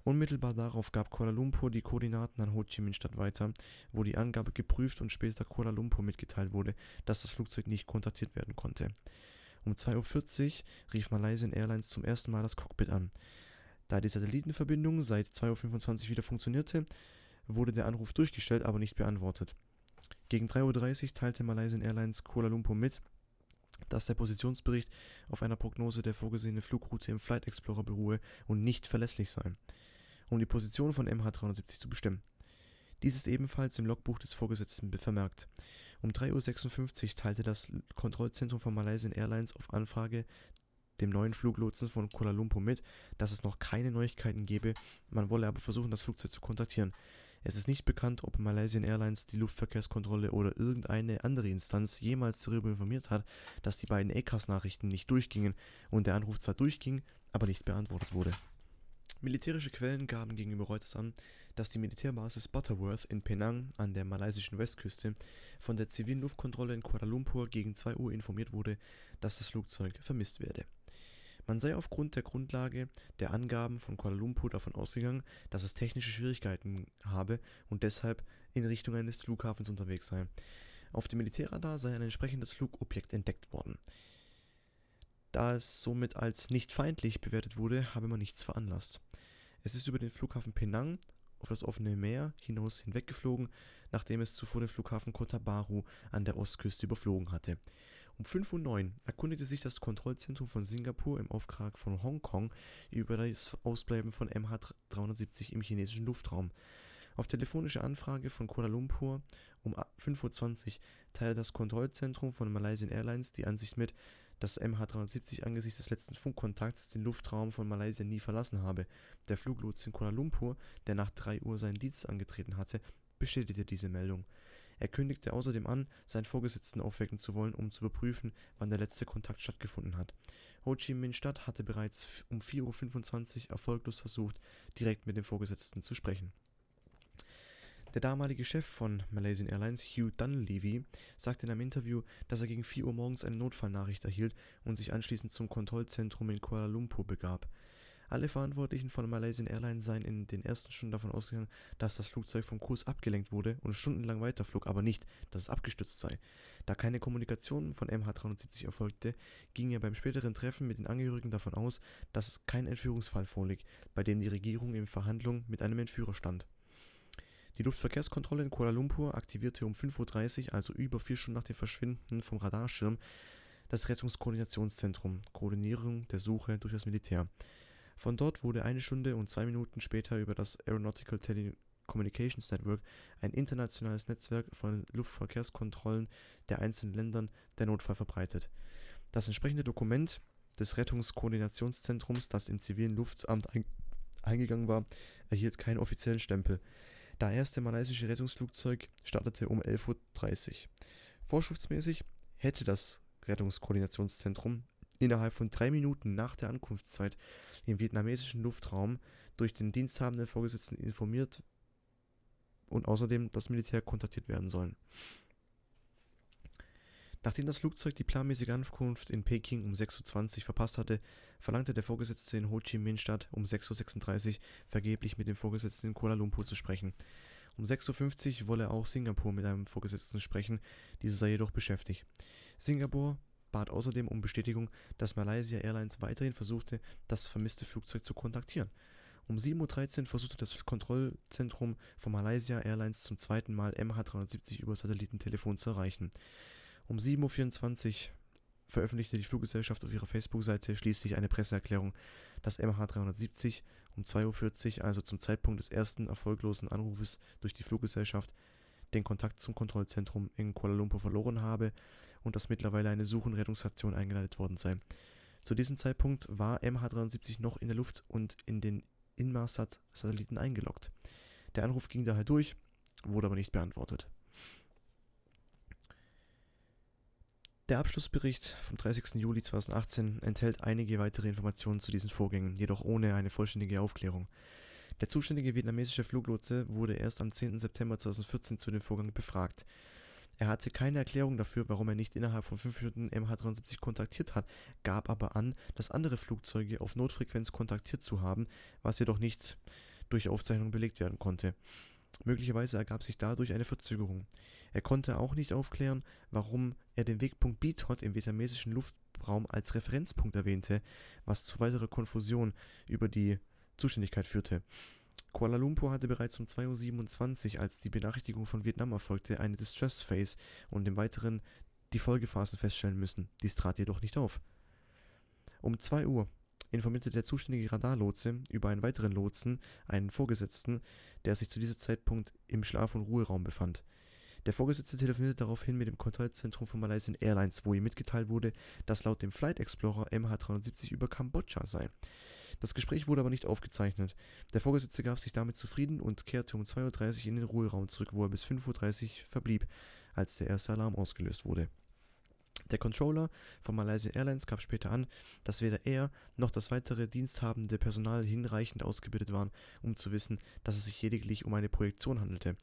Unmittelbar darauf gab Kuala Lumpur die Koordinaten an Ho Chi Minh Stadt weiter, wo die Angabe geprüft und später Kuala Lumpur mitgeteilt wurde, dass das Flugzeug nicht kontaktiert werden konnte. Um 2.40 Uhr rief Malaysian Airlines zum ersten Mal das Cockpit an. Da die Satellitenverbindung seit 2.25 Uhr wieder funktionierte, wurde der Anruf durchgestellt, aber nicht beantwortet. Gegen 3.30 Uhr teilte Malaysian Airlines Kuala Lumpur mit, dass der Positionsbericht auf einer Prognose der vorgesehenen Flugroute im Flight Explorer beruhe und nicht verlässlich sei, um die Position von MH370 zu bestimmen. Dies ist ebenfalls im Logbuch des Vorgesetzten vermerkt. Um 3.56 Uhr teilte das Kontrollzentrum von Malaysian Airlines auf Anfrage dem neuen Fluglotsen von Kuala Lumpur mit, dass es noch keine Neuigkeiten gebe, man wolle aber versuchen, das Flugzeug zu kontaktieren. Es ist nicht bekannt, ob Malaysian Airlines die Luftverkehrskontrolle oder irgendeine andere Instanz jemals darüber informiert hat, dass die beiden ECAS-Nachrichten nicht durchgingen und der Anruf zwar durchging, aber nicht beantwortet wurde. Militärische Quellen gaben gegenüber Reuters an, dass die Militärbasis Butterworth in Penang an der malaysischen Westküste von der zivilen Luftkontrolle in Kuala Lumpur gegen 2 Uhr informiert wurde, dass das Flugzeug vermisst werde. Man sei aufgrund der Grundlage der Angaben von Kuala Lumpur davon ausgegangen, dass es technische Schwierigkeiten habe und deshalb in Richtung eines Flughafens unterwegs sei. Auf dem Militärradar sei ein entsprechendes Flugobjekt entdeckt worden. Da es somit als nicht feindlich bewertet wurde, habe man nichts veranlasst. Es ist über den Flughafen Penang auf das offene Meer hinaus hinweggeflogen, nachdem es zuvor den Flughafen Kota Baru an der Ostküste überflogen hatte. Um 5.09 Uhr erkundigte sich das Kontrollzentrum von Singapur im Auftrag von Hongkong über das Ausbleiben von MH370 im chinesischen Luftraum. Auf telefonische Anfrage von Kuala Lumpur um 5.20 Uhr teilte das Kontrollzentrum von Malaysian Airlines die Ansicht mit, dass MH370 angesichts des letzten Funkkontakts den Luftraum von Malaysia nie verlassen habe. Der Fluglotse in Kuala Lumpur, der nach 3 Uhr seinen Dienst angetreten hatte, bestätigte diese Meldung. Er kündigte außerdem an, seinen Vorgesetzten aufwecken zu wollen, um zu überprüfen, wann der letzte Kontakt stattgefunden hat. Ho Chi Minh Stadt hatte bereits um 4.25 Uhr erfolglos versucht, direkt mit dem Vorgesetzten zu sprechen. Der damalige Chef von Malaysian Airlines, Hugh Dunleavy, sagte in einem Interview, dass er gegen 4 Uhr morgens eine Notfallnachricht erhielt und sich anschließend zum Kontrollzentrum in Kuala Lumpur begab. Alle Verantwortlichen von Malaysian Airlines seien in den ersten Stunden davon ausgegangen, dass das Flugzeug vom Kurs abgelenkt wurde und stundenlang weiterflog, aber nicht, dass es abgestürzt sei. Da keine Kommunikation von MH370 erfolgte, ging er beim späteren Treffen mit den Angehörigen davon aus, dass kein Entführungsfall vorliegt, bei dem die Regierung in Verhandlung mit einem Entführer stand. Die Luftverkehrskontrolle in Kuala Lumpur aktivierte um 5.30 Uhr, also über vier Stunden nach dem Verschwinden vom Radarschirm, das Rettungskoordinationszentrum Koordinierung der Suche durch das Militär. Von dort wurde eine Stunde und zwei Minuten später über das Aeronautical Telecommunications Network, ein internationales Netzwerk von Luftverkehrskontrollen der einzelnen Ländern, der Notfall verbreitet. Das entsprechende Dokument des Rettungskoordinationszentrums, das im zivilen Luftamt eingegangen war, erhielt keinen offiziellen Stempel. Das erste malaysische Rettungsflugzeug startete um 11.30 Uhr. Vorschriftsmäßig hätte das Rettungskoordinationszentrum innerhalb von drei Minuten nach der Ankunftszeit im vietnamesischen Luftraum durch den diensthabenden Vorgesetzten informiert und außerdem das Militär kontaktiert werden sollen. Nachdem das Flugzeug die planmäßige Ankunft in Peking um 6.20 Uhr verpasst hatte, verlangte der Vorgesetzte in Ho Chi Minh Stadt um 6.36 Uhr vergeblich mit dem Vorgesetzten in Kuala Lumpur zu sprechen. Um 6.50 Uhr wolle auch Singapur mit einem Vorgesetzten sprechen, dieser sei jedoch beschäftigt. Singapur bat außerdem um Bestätigung, dass Malaysia Airlines weiterhin versuchte, das vermisste Flugzeug zu kontaktieren. Um 7.13 Uhr versuchte das Kontrollzentrum von Malaysia Airlines zum zweiten Mal MH370 über Satellitentelefon zu erreichen. Um 7.24 Uhr veröffentlichte die Fluggesellschaft auf ihrer Facebook-Seite schließlich eine Presseerklärung, dass MH370 um 2.40 Uhr, also zum Zeitpunkt des ersten erfolglosen Anrufes durch die Fluggesellschaft, den Kontakt zum Kontrollzentrum in Kuala Lumpur verloren habe und dass mittlerweile eine Such- und Rettungsaktion eingeleitet worden sei. Zu diesem Zeitpunkt war MH370 noch in der Luft und in den Inmarsat-Satelliten eingeloggt. Der Anruf ging daher durch, wurde aber nicht beantwortet. Der Abschlussbericht vom 30. Juli 2018 enthält einige weitere Informationen zu diesen Vorgängen, jedoch ohne eine vollständige Aufklärung. Der zuständige vietnamesische Fluglotse wurde erst am 10. September 2014 zu dem Vorgang befragt. Er hatte keine Erklärung dafür, warum er nicht innerhalb von 5 Minuten MH73 kontaktiert hat, gab aber an, dass andere Flugzeuge auf Notfrequenz kontaktiert zu haben, was jedoch nicht durch Aufzeichnung belegt werden konnte. Möglicherweise ergab sich dadurch eine Verzögerung. Er konnte auch nicht aufklären, warum er den Wegpunkt Bitot im vietnamesischen Luftraum als Referenzpunkt erwähnte, was zu weiterer Konfusion über die Zuständigkeit führte. Kuala Lumpur hatte bereits um 2.27 Uhr, als die Benachrichtigung von Vietnam erfolgte, eine Distress Phase und im Weiteren die Folgephasen feststellen müssen. Dies trat jedoch nicht auf. Um 2 Uhr informierte der zuständige Radarlotse über einen weiteren Lotsen, einen Vorgesetzten, der sich zu diesem Zeitpunkt im Schlaf- und Ruheraum befand. Der Vorgesetzte telefonierte daraufhin mit dem Kontrollzentrum von Malaysian Airlines, wo ihm mitgeteilt wurde, dass laut dem Flight Explorer MH370 über Kambodscha sei. Das Gespräch wurde aber nicht aufgezeichnet. Der Vorgesetzte gab sich damit zufrieden und kehrte um 2.30 Uhr in den Ruheraum zurück, wo er bis 5.30 Uhr verblieb, als der erste Alarm ausgelöst wurde. Der Controller von Malaysia Airlines gab später an, dass weder er noch das weitere diensthabende Personal hinreichend ausgebildet waren, um zu wissen, dass es sich lediglich um eine Projektion handelte.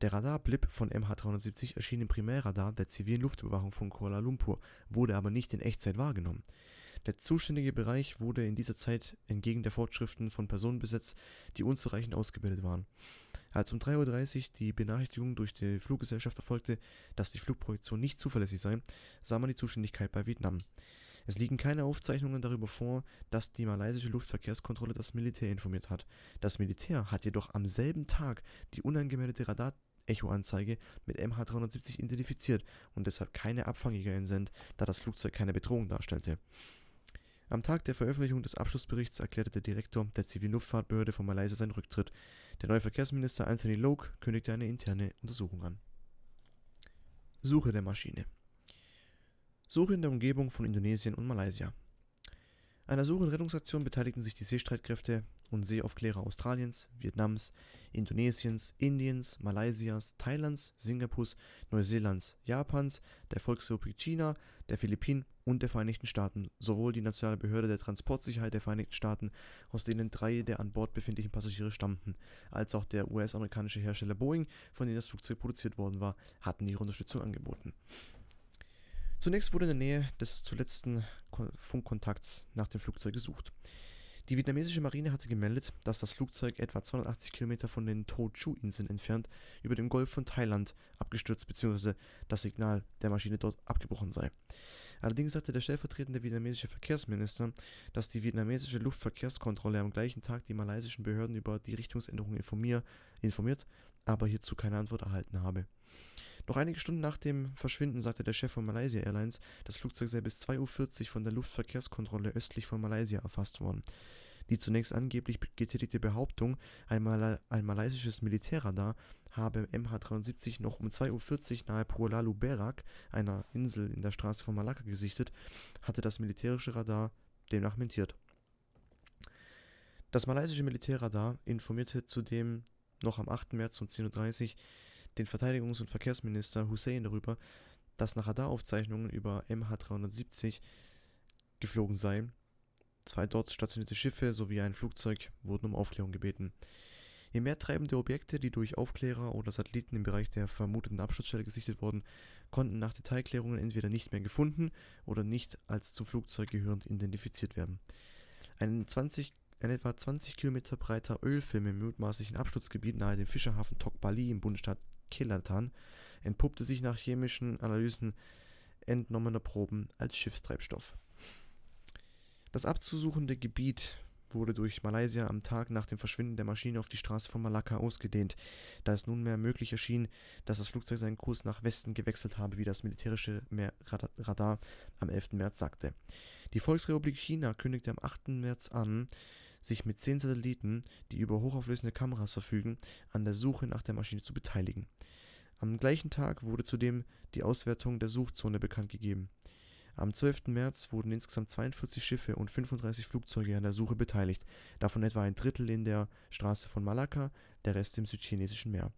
Der Radarblip von MH370 erschien im Primärradar der zivilen Luftüberwachung von Kuala Lumpur, wurde aber nicht in Echtzeit wahrgenommen. Der zuständige Bereich wurde in dieser Zeit entgegen der Vorschriften von Personen besetzt, die unzureichend ausgebildet waren. Als um 3.30 Uhr die Benachrichtigung durch die Fluggesellschaft erfolgte, dass die Flugprojektion nicht zuverlässig sei, sah man die Zuständigkeit bei Vietnam. Es liegen keine Aufzeichnungen darüber vor, dass die malaysische Luftverkehrskontrolle das Militär informiert hat. Das Militär hat jedoch am selben Tag die unangemeldete Radar-Echo-Anzeige mit MH370 identifiziert und deshalb keine Abfangjäger entsendet, da das Flugzeug keine Bedrohung darstellte. Am Tag der Veröffentlichung des Abschlussberichts erklärte der Direktor der zivilen Luftfahrtbehörde von Malaysia seinen Rücktritt. Der neue Verkehrsminister Anthony Loke kündigte eine interne Untersuchung an. Suche der Maschine Suche in der Umgebung von Indonesien und Malaysia. An der Suche- und Rettungsaktion beteiligten sich die Seestreitkräfte und Seeaufklärer Australiens, Vietnams, Indonesiens, Indiens, Malaysias, Thailands, Singapurs, Neuseelands, Japans, der Volksrepublik China, der Philippinen und der Vereinigten Staaten, sowohl die Nationale Behörde der Transportsicherheit der Vereinigten Staaten, aus denen drei der an Bord befindlichen Passagiere stammten, als auch der US-amerikanische Hersteller Boeing, von dem das Flugzeug produziert worden war, hatten ihre Unterstützung angeboten. Zunächst wurde in der Nähe des zuletzten Funkkontakts nach dem Flugzeug gesucht. Die vietnamesische Marine hatte gemeldet, dass das Flugzeug etwa 280 Kilometer von den To-Chu-Inseln entfernt über dem Golf von Thailand abgestürzt bzw. das Signal der Maschine dort abgebrochen sei. Allerdings sagte der stellvertretende vietnamesische Verkehrsminister, dass die vietnamesische Luftverkehrskontrolle am gleichen Tag die malaysischen Behörden über die Richtungsänderung informiert, aber hierzu keine Antwort erhalten habe. Noch einige Stunden nach dem Verschwinden sagte der Chef von Malaysia Airlines, das Flugzeug sei bis 2.40 Uhr von der Luftverkehrskontrolle östlich von Malaysia erfasst worden. Die zunächst angeblich getätigte Behauptung, ein, Mal ein malaysisches Militärradar habe MH370 noch um 2.40 Uhr nahe Pulau Berak, einer Insel in der Straße von Malakka, gesichtet, hatte das militärische Radar demnach mentiert. Das malaysische Militärradar informierte zudem noch am 8. März um 10.30 Uhr den Verteidigungs- und Verkehrsminister Hussein darüber, dass nach Radaraufzeichnungen über MH370 geflogen sei. Zwei dort stationierte Schiffe sowie ein Flugzeug wurden um Aufklärung gebeten. Je mehr treibende Objekte, die durch Aufklärer oder Satelliten im Bereich der vermuteten Absturzstelle gesichtet wurden, konnten nach Detailklärungen entweder nicht mehr gefunden oder nicht als zum Flugzeug gehörend identifiziert werden. Ein, 20, ein etwa 20 Kilometer breiter Ölfilm im mutmaßlichen Absturzgebiet nahe dem Fischerhafen Tok Bali im Bundesstaat Kelantan entpuppte sich nach chemischen Analysen entnommener Proben als Schiffstreibstoff. Das abzusuchende Gebiet wurde durch Malaysia am Tag nach dem Verschwinden der Maschine auf die Straße von Malakka ausgedehnt, da es nunmehr möglich erschien, dass das Flugzeug seinen Kurs nach Westen gewechselt habe, wie das militärische Radar am 11. März sagte. Die Volksrepublik China kündigte am 8. März an, sich mit zehn Satelliten, die über hochauflösende Kameras verfügen, an der Suche nach der Maschine zu beteiligen. Am gleichen Tag wurde zudem die Auswertung der Suchzone bekannt gegeben. Am 12. März wurden insgesamt 42 Schiffe und 35 Flugzeuge an der Suche beteiligt, davon etwa ein Drittel in der Straße von Malakka, der Rest im Südchinesischen Meer.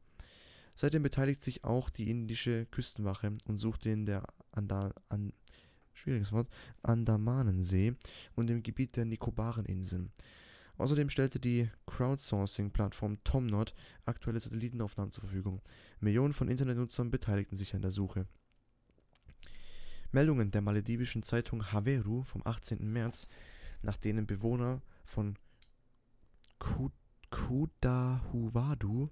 Seitdem beteiligt sich auch die indische Küstenwache und suchte in der Anda an schwieriges Wort Andamanensee und im Gebiet der Nikobareninseln. Außerdem stellte die Crowdsourcing-Plattform Tomnot aktuelle Satellitenaufnahmen zur Verfügung. Millionen von Internetnutzern beteiligten sich an der Suche Meldungen der maledivischen Zeitung Haveru vom 18. März, nach denen Bewohner von Kudahuvadu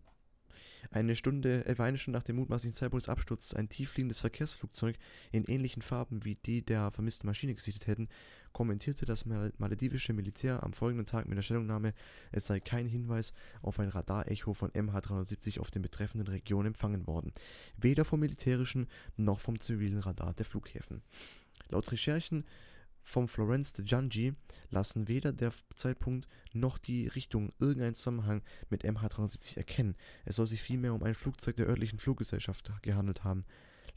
eine Stunde, etwa eine Stunde nach dem mutmaßlichen Zeitpunkt des Absturzes ein tieffliegendes Verkehrsflugzeug in ähnlichen Farben wie die der vermissten Maschine gesichtet hätten, kommentierte das maledivische Militär am folgenden Tag mit der Stellungnahme, es sei kein Hinweis auf ein Radarecho von MH370 auf den betreffenden Regionen empfangen worden, weder vom militärischen noch vom zivilen Radar der Flughäfen. Laut Recherchen vom Florence de Giangi lassen weder der Zeitpunkt noch die Richtung irgendeinen Zusammenhang mit MH370 erkennen, es soll sich vielmehr um ein Flugzeug der örtlichen Fluggesellschaft gehandelt haben.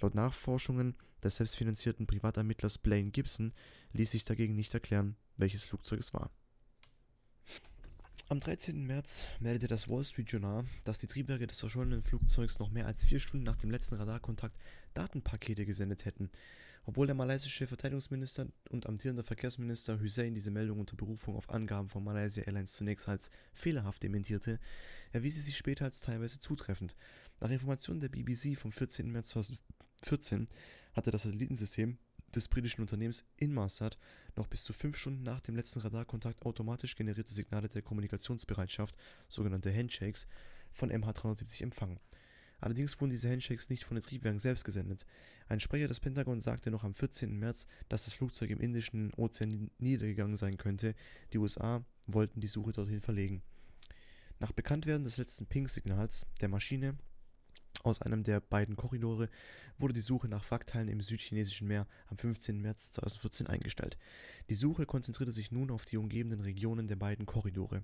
Laut Nachforschungen des selbstfinanzierten Privatermittlers Blaine Gibson ließ sich dagegen nicht erklären, welches Flugzeug es war. Am 13. März meldete das Wall Street Journal, dass die Triebwerke des verschollenen Flugzeugs noch mehr als vier Stunden nach dem letzten Radarkontakt Datenpakete gesendet hätten. Obwohl der malaysische Verteidigungsminister und amtierender Verkehrsminister Hussein diese Meldung unter Berufung auf Angaben von Malaysia Airlines zunächst als fehlerhaft dementierte, erwies sie sich später als teilweise zutreffend. Nach Informationen der BBC vom 14. März 2014 hatte das Satellitensystem des britischen Unternehmens Inmarsat noch bis zu fünf Stunden nach dem letzten Radarkontakt automatisch generierte Signale der Kommunikationsbereitschaft, sogenannte Handshakes, von MH370 empfangen Allerdings wurden diese Handshakes nicht von den Triebwerken selbst gesendet. Ein Sprecher des Pentagon sagte noch am 14. März, dass das Flugzeug im Indischen Ozean niedergegangen sein könnte. Die USA wollten die Suche dorthin verlegen. Nach Bekanntwerden des letzten Ping-Signals der Maschine aus einem der beiden Korridore wurde die Suche nach Wrackteilen im südchinesischen Meer am 15. März 2014 eingestellt. Die Suche konzentrierte sich nun auf die umgebenden Regionen der beiden Korridore.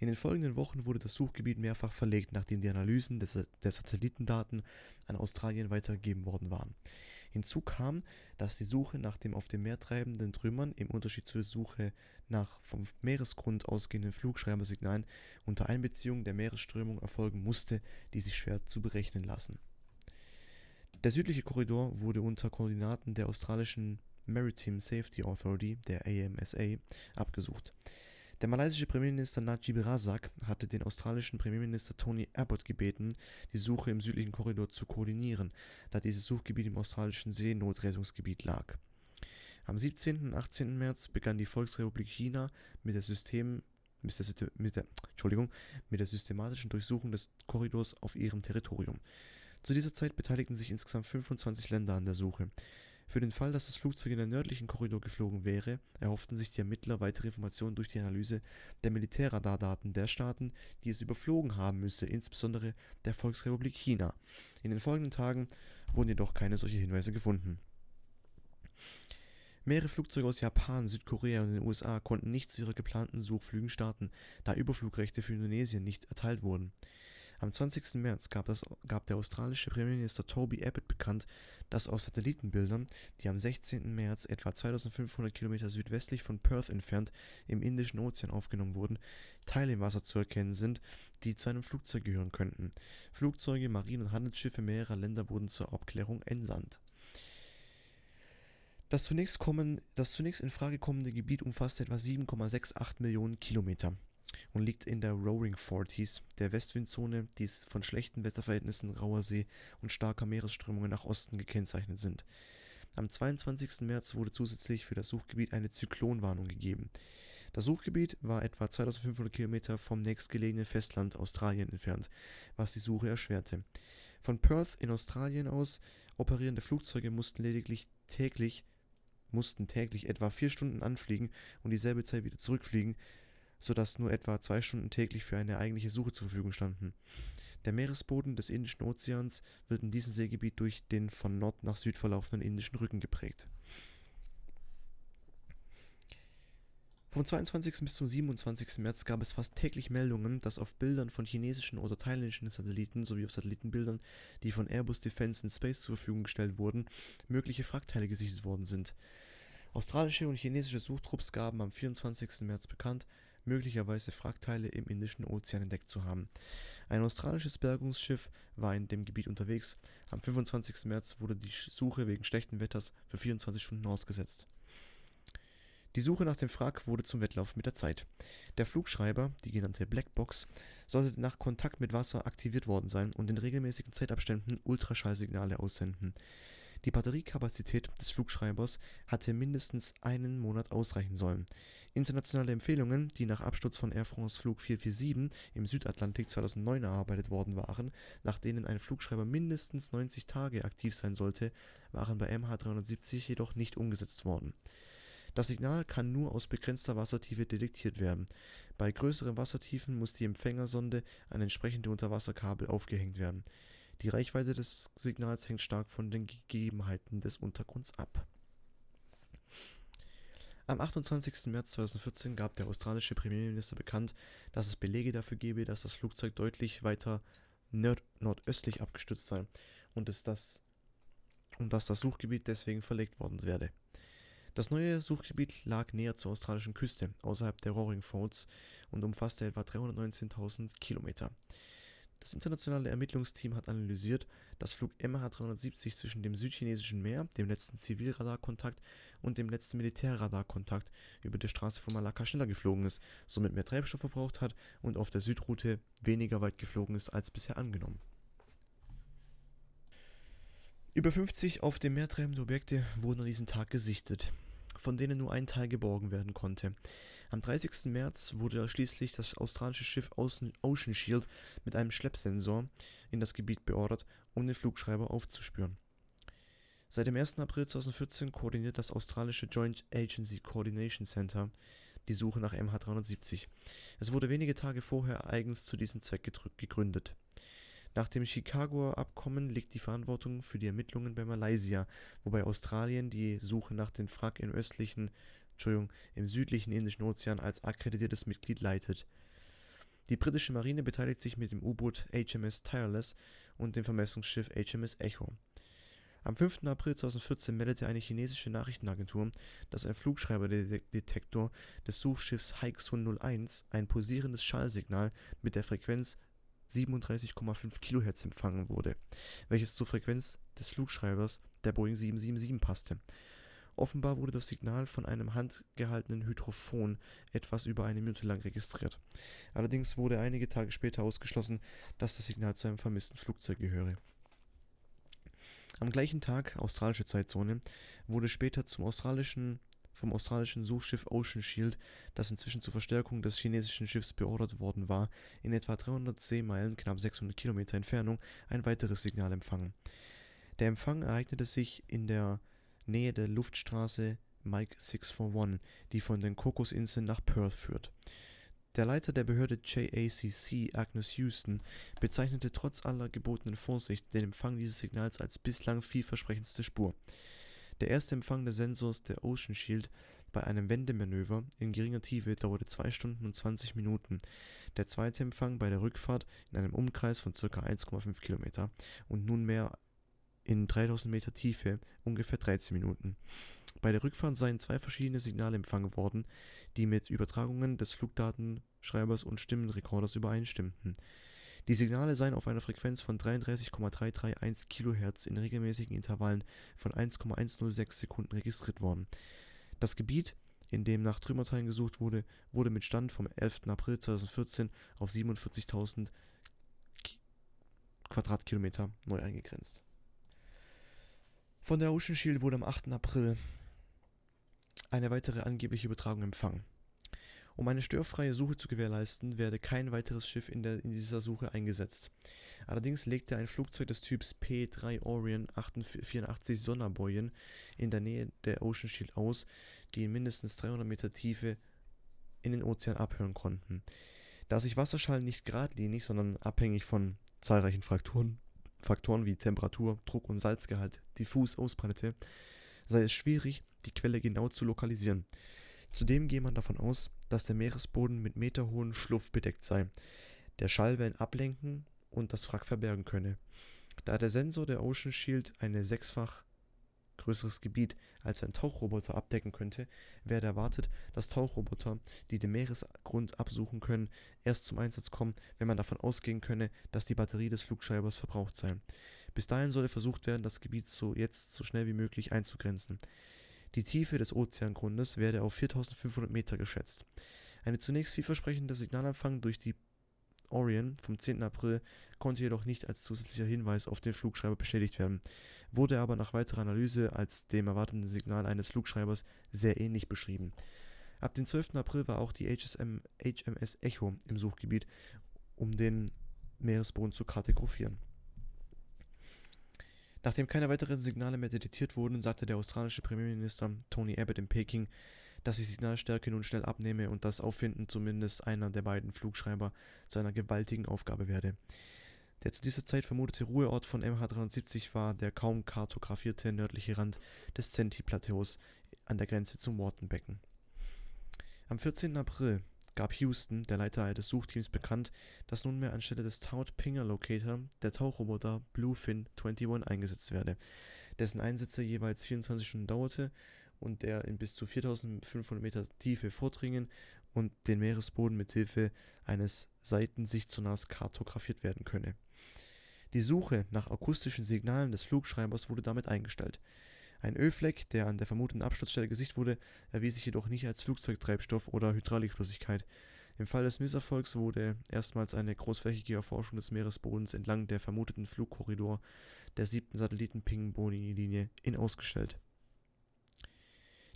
In den folgenden Wochen wurde das Suchgebiet mehrfach verlegt, nachdem die Analysen der Satellitendaten an Australien weitergegeben worden waren. Hinzu kam, dass die Suche nach den auf dem Meer treibenden Trümmern im Unterschied zur Suche nach vom Meeresgrund ausgehenden Flugschreibersignalen unter Einbeziehung der Meeresströmung erfolgen musste, die sich schwer zu berechnen lassen. Der südliche Korridor wurde unter Koordinaten der australischen Maritime Safety Authority, der AMSA, abgesucht. Der malaysische Premierminister Najib Razak hatte den australischen Premierminister Tony Abbott gebeten, die Suche im südlichen Korridor zu koordinieren, da dieses Suchgebiet im australischen Seenotrettungsgebiet lag. Am 17. und 18. März begann die Volksrepublik China mit der, System, mit, der, mit, der, mit der systematischen Durchsuchung des Korridors auf ihrem Territorium. Zu dieser Zeit beteiligten sich insgesamt 25 Länder an der Suche. Für den Fall, dass das Flugzeug in den nördlichen Korridor geflogen wäre, erhofften sich die Ermittler weitere Informationen durch die Analyse der Militärradardaten der Staaten, die es überflogen haben müsse, insbesondere der Volksrepublik China. In den folgenden Tagen wurden jedoch keine solche Hinweise gefunden. Mehrere Flugzeuge aus Japan, Südkorea und den USA konnten nicht zu ihrer geplanten Suchflügen starten, da Überflugrechte für Indonesien nicht erteilt wurden. Am 20. März gab, das, gab der australische Premierminister Toby Abbott bekannt, dass aus Satellitenbildern, die am 16. März etwa 2500 Kilometer südwestlich von Perth entfernt im Indischen Ozean aufgenommen wurden, Teile im Wasser zu erkennen sind, die zu einem Flugzeug gehören könnten. Flugzeuge, Marine- und Handelsschiffe mehrerer Länder wurden zur Abklärung entsandt. Das zunächst, kommen, das zunächst in Frage kommende Gebiet umfasst etwa 7,68 Millionen Kilometer und liegt in der Roaring Forties, der Westwindzone, die von schlechten Wetterverhältnissen, rauer See und starker Meeresströmungen nach Osten gekennzeichnet sind. Am 22. März wurde zusätzlich für das Suchgebiet eine Zyklonwarnung gegeben. Das Suchgebiet war etwa 2500 Kilometer vom nächstgelegenen Festland Australien entfernt, was die Suche erschwerte. Von Perth in Australien aus operierende Flugzeuge mussten lediglich täglich mussten täglich etwa vier Stunden anfliegen und dieselbe Zeit wieder zurückfliegen, sodass nur etwa zwei Stunden täglich für eine eigentliche Suche zur Verfügung standen. Der Meeresboden des Indischen Ozeans wird in diesem Seegebiet durch den von Nord nach Süd verlaufenden Indischen Rücken geprägt. Vom 22. bis zum 27. März gab es fast täglich Meldungen, dass auf Bildern von chinesischen oder thailändischen Satelliten sowie auf Satellitenbildern, die von Airbus Defence in Space zur Verfügung gestellt wurden, mögliche Wrackteile gesichtet worden sind. Australische und chinesische Suchtrupps gaben am 24. März bekannt, möglicherweise Wrackteile im Indischen Ozean entdeckt zu haben. Ein australisches Bergungsschiff war in dem Gebiet unterwegs. Am 25. März wurde die Suche wegen schlechten Wetters für 24 Stunden ausgesetzt. Die Suche nach dem Wrack wurde zum Wettlauf mit der Zeit. Der Flugschreiber, die genannte Blackbox, sollte nach Kontakt mit Wasser aktiviert worden sein und in regelmäßigen Zeitabständen Ultraschallsignale aussenden. Die Batteriekapazität des Flugschreibers hatte mindestens einen Monat ausreichen sollen. Internationale Empfehlungen, die nach Absturz von Air France Flug 447 im Südatlantik 2009 erarbeitet worden waren, nach denen ein Flugschreiber mindestens 90 Tage aktiv sein sollte, waren bei MH370 jedoch nicht umgesetzt worden. Das Signal kann nur aus begrenzter Wassertiefe detektiert werden. Bei größeren Wassertiefen muss die Empfängersonde an entsprechende Unterwasserkabel aufgehängt werden. Die Reichweite des Signals hängt stark von den Gegebenheiten des Untergrunds ab. Am 28. März 2014 gab der australische Premierminister bekannt, dass es Belege dafür gebe, dass das Flugzeug deutlich weiter nord nordöstlich abgestürzt sei und, es das, und dass das Suchgebiet deswegen verlegt worden werde. Das neue Suchgebiet lag näher zur australischen Küste, außerhalb der Roaring Forts und umfasste etwa 319.000 Kilometer. Das internationale Ermittlungsteam hat analysiert, dass Flug MH370 zwischen dem südchinesischen Meer, dem letzten Zivilradarkontakt und dem letzten Militärradarkontakt über die Straße von Malakka schneller geflogen ist, somit mehr Treibstoff verbraucht hat und auf der Südroute weniger weit geflogen ist als bisher angenommen. Über 50 auf dem Meer treibende Objekte wurden an diesem Tag gesichtet, von denen nur ein Teil geborgen werden konnte. Am 30. März wurde schließlich das australische Schiff Ocean Shield mit einem Schleppsensor in das Gebiet beordert, um den Flugschreiber aufzuspüren. Seit dem 1. April 2014 koordiniert das australische Joint Agency Coordination Center die Suche nach MH370. Es wurde wenige Tage vorher eigens zu diesem Zweck gegründet. Nach dem Chicagoer Abkommen liegt die Verantwortung für die Ermittlungen bei Malaysia, wobei Australien die Suche nach dem Wrack im östlichen Entschuldigung, im südlichen Indischen Ozean als akkreditiertes Mitglied leitet. Die britische Marine beteiligt sich mit dem U-Boot HMS Tireless und dem Vermessungsschiff HMS Echo. Am 5. April 2014 meldete eine chinesische Nachrichtenagentur, dass ein Flugschreiberdetektor des Suchschiffs Haixun 01 ein pulsierendes Schallsignal mit der Frequenz 37,5 kHz empfangen wurde, welches zur Frequenz des Flugschreibers der Boeing 777 passte. Offenbar wurde das Signal von einem handgehaltenen Hydrophon etwas über eine Minute lang registriert. Allerdings wurde einige Tage später ausgeschlossen, dass das Signal zu einem vermissten Flugzeug gehöre. Am gleichen Tag, australische Zeitzone, wurde später zum australischen, vom australischen Suchschiff Ocean Shield, das inzwischen zur Verstärkung des chinesischen Schiffs beordert worden war, in etwa 300 Seemeilen, knapp 600 Kilometer Entfernung, ein weiteres Signal empfangen. Der Empfang ereignete sich in der Nähe der Luftstraße Mike 641, die von den Kokosinseln nach Perth führt. Der Leiter der Behörde JACC, Agnes Houston, bezeichnete trotz aller gebotenen Vorsicht den Empfang dieses Signals als bislang vielversprechendste Spur. Der erste Empfang des Sensors der Ocean Shield bei einem Wendemanöver in geringer Tiefe dauerte 2 Stunden und 20 Minuten. Der zweite Empfang bei der Rückfahrt in einem Umkreis von ca. 1,5 Kilometer und nunmehr in 3000 Meter Tiefe ungefähr 13 Minuten. Bei der Rückfahrt seien zwei verschiedene Signale empfangen worden, die mit Übertragungen des Flugdatenschreibers und Stimmenrekorders übereinstimmten. Die Signale seien auf einer Frequenz von 33,331 kHz in regelmäßigen Intervallen von 1,106 Sekunden registriert worden. Das Gebiet, in dem nach Trümmerteilen gesucht wurde, wurde mit Stand vom 11. April 2014 auf 47.000 Quadratkilometer neu eingegrenzt. Von der Ocean Shield wurde am 8. April eine weitere angebliche Übertragung empfangen. Um eine störfreie Suche zu gewährleisten, werde kein weiteres Schiff in, der, in dieser Suche eingesetzt. Allerdings legte ein Flugzeug des Typs P-3 Orion 84 Sonderbojen in der Nähe der Ocean Shield aus, die in mindestens 300 Meter Tiefe in den Ozean abhören konnten. Da sich Wasserschall nicht geradlinig, sondern abhängig von zahlreichen Faktoren, Faktoren wie Temperatur, Druck und Salzgehalt diffus ausbreitete, sei es schwierig, die Quelle genau zu lokalisieren. Zudem gehe man davon aus, dass der Meeresboden mit meterhohen Schluff bedeckt sei, der Schallwellen ablenken und das Wrack verbergen könne. Da der Sensor der Ocean Shield eine sechsfach größeres Gebiet als ein Tauchroboter abdecken könnte, werde erwartet, dass Tauchroboter, die den Meeresgrund absuchen können, erst zum Einsatz kommen, wenn man davon ausgehen könne, dass die Batterie des Flugschreibers verbraucht sei. Bis dahin solle versucht werden, das Gebiet so jetzt so schnell wie möglich einzugrenzen. Die Tiefe des Ozeangrundes werde auf 4500 Meter geschätzt. Eine zunächst vielversprechende Signalempfang durch die Orion vom 10. April konnte jedoch nicht als zusätzlicher Hinweis auf den Flugschreiber bestätigt werden, wurde aber nach weiterer Analyse als dem erwarteten Signal eines Flugschreibers sehr ähnlich beschrieben. Ab dem 12. April war auch die HSM, HMS Echo im Suchgebiet, um den Meeresboden zu kartografieren. Nachdem keine weiteren Signale mehr detektiert wurden, sagte der australische Premierminister Tony Abbott in Peking, dass die Signalstärke nun schnell abnehme und das Auffinden zumindest einer der beiden Flugschreiber zu einer gewaltigen Aufgabe werde. Der zu dieser Zeit vermutete Ruheort von MH370 war der kaum kartografierte nördliche Rand des Zenti-Plateaus an der Grenze zum Mortonbecken. Am 14. April gab Houston, der Leiter des Suchteams, bekannt, dass nunmehr anstelle des Taut Pinger Locator der Tauchroboter Bluefin 21 eingesetzt werde, dessen Einsätze jeweils 24 Stunden dauerte und der in bis zu 4500 Meter Tiefe vordringen und den Meeresboden mit Hilfe eines Seitensichtsonars kartografiert werden könne. Die Suche nach akustischen Signalen des Flugschreibers wurde damit eingestellt. Ein Ölfleck, der an der vermuteten Absturzstelle gesicht wurde, erwies sich jedoch nicht als Flugzeugtreibstoff oder Hydraulikflüssigkeit. Im Fall des Misserfolgs wurde erstmals eine großflächige Erforschung des Meeresbodens entlang der vermuteten Flugkorridor der siebten Satelliten-Ping-Boni-Linie in ausgestellt.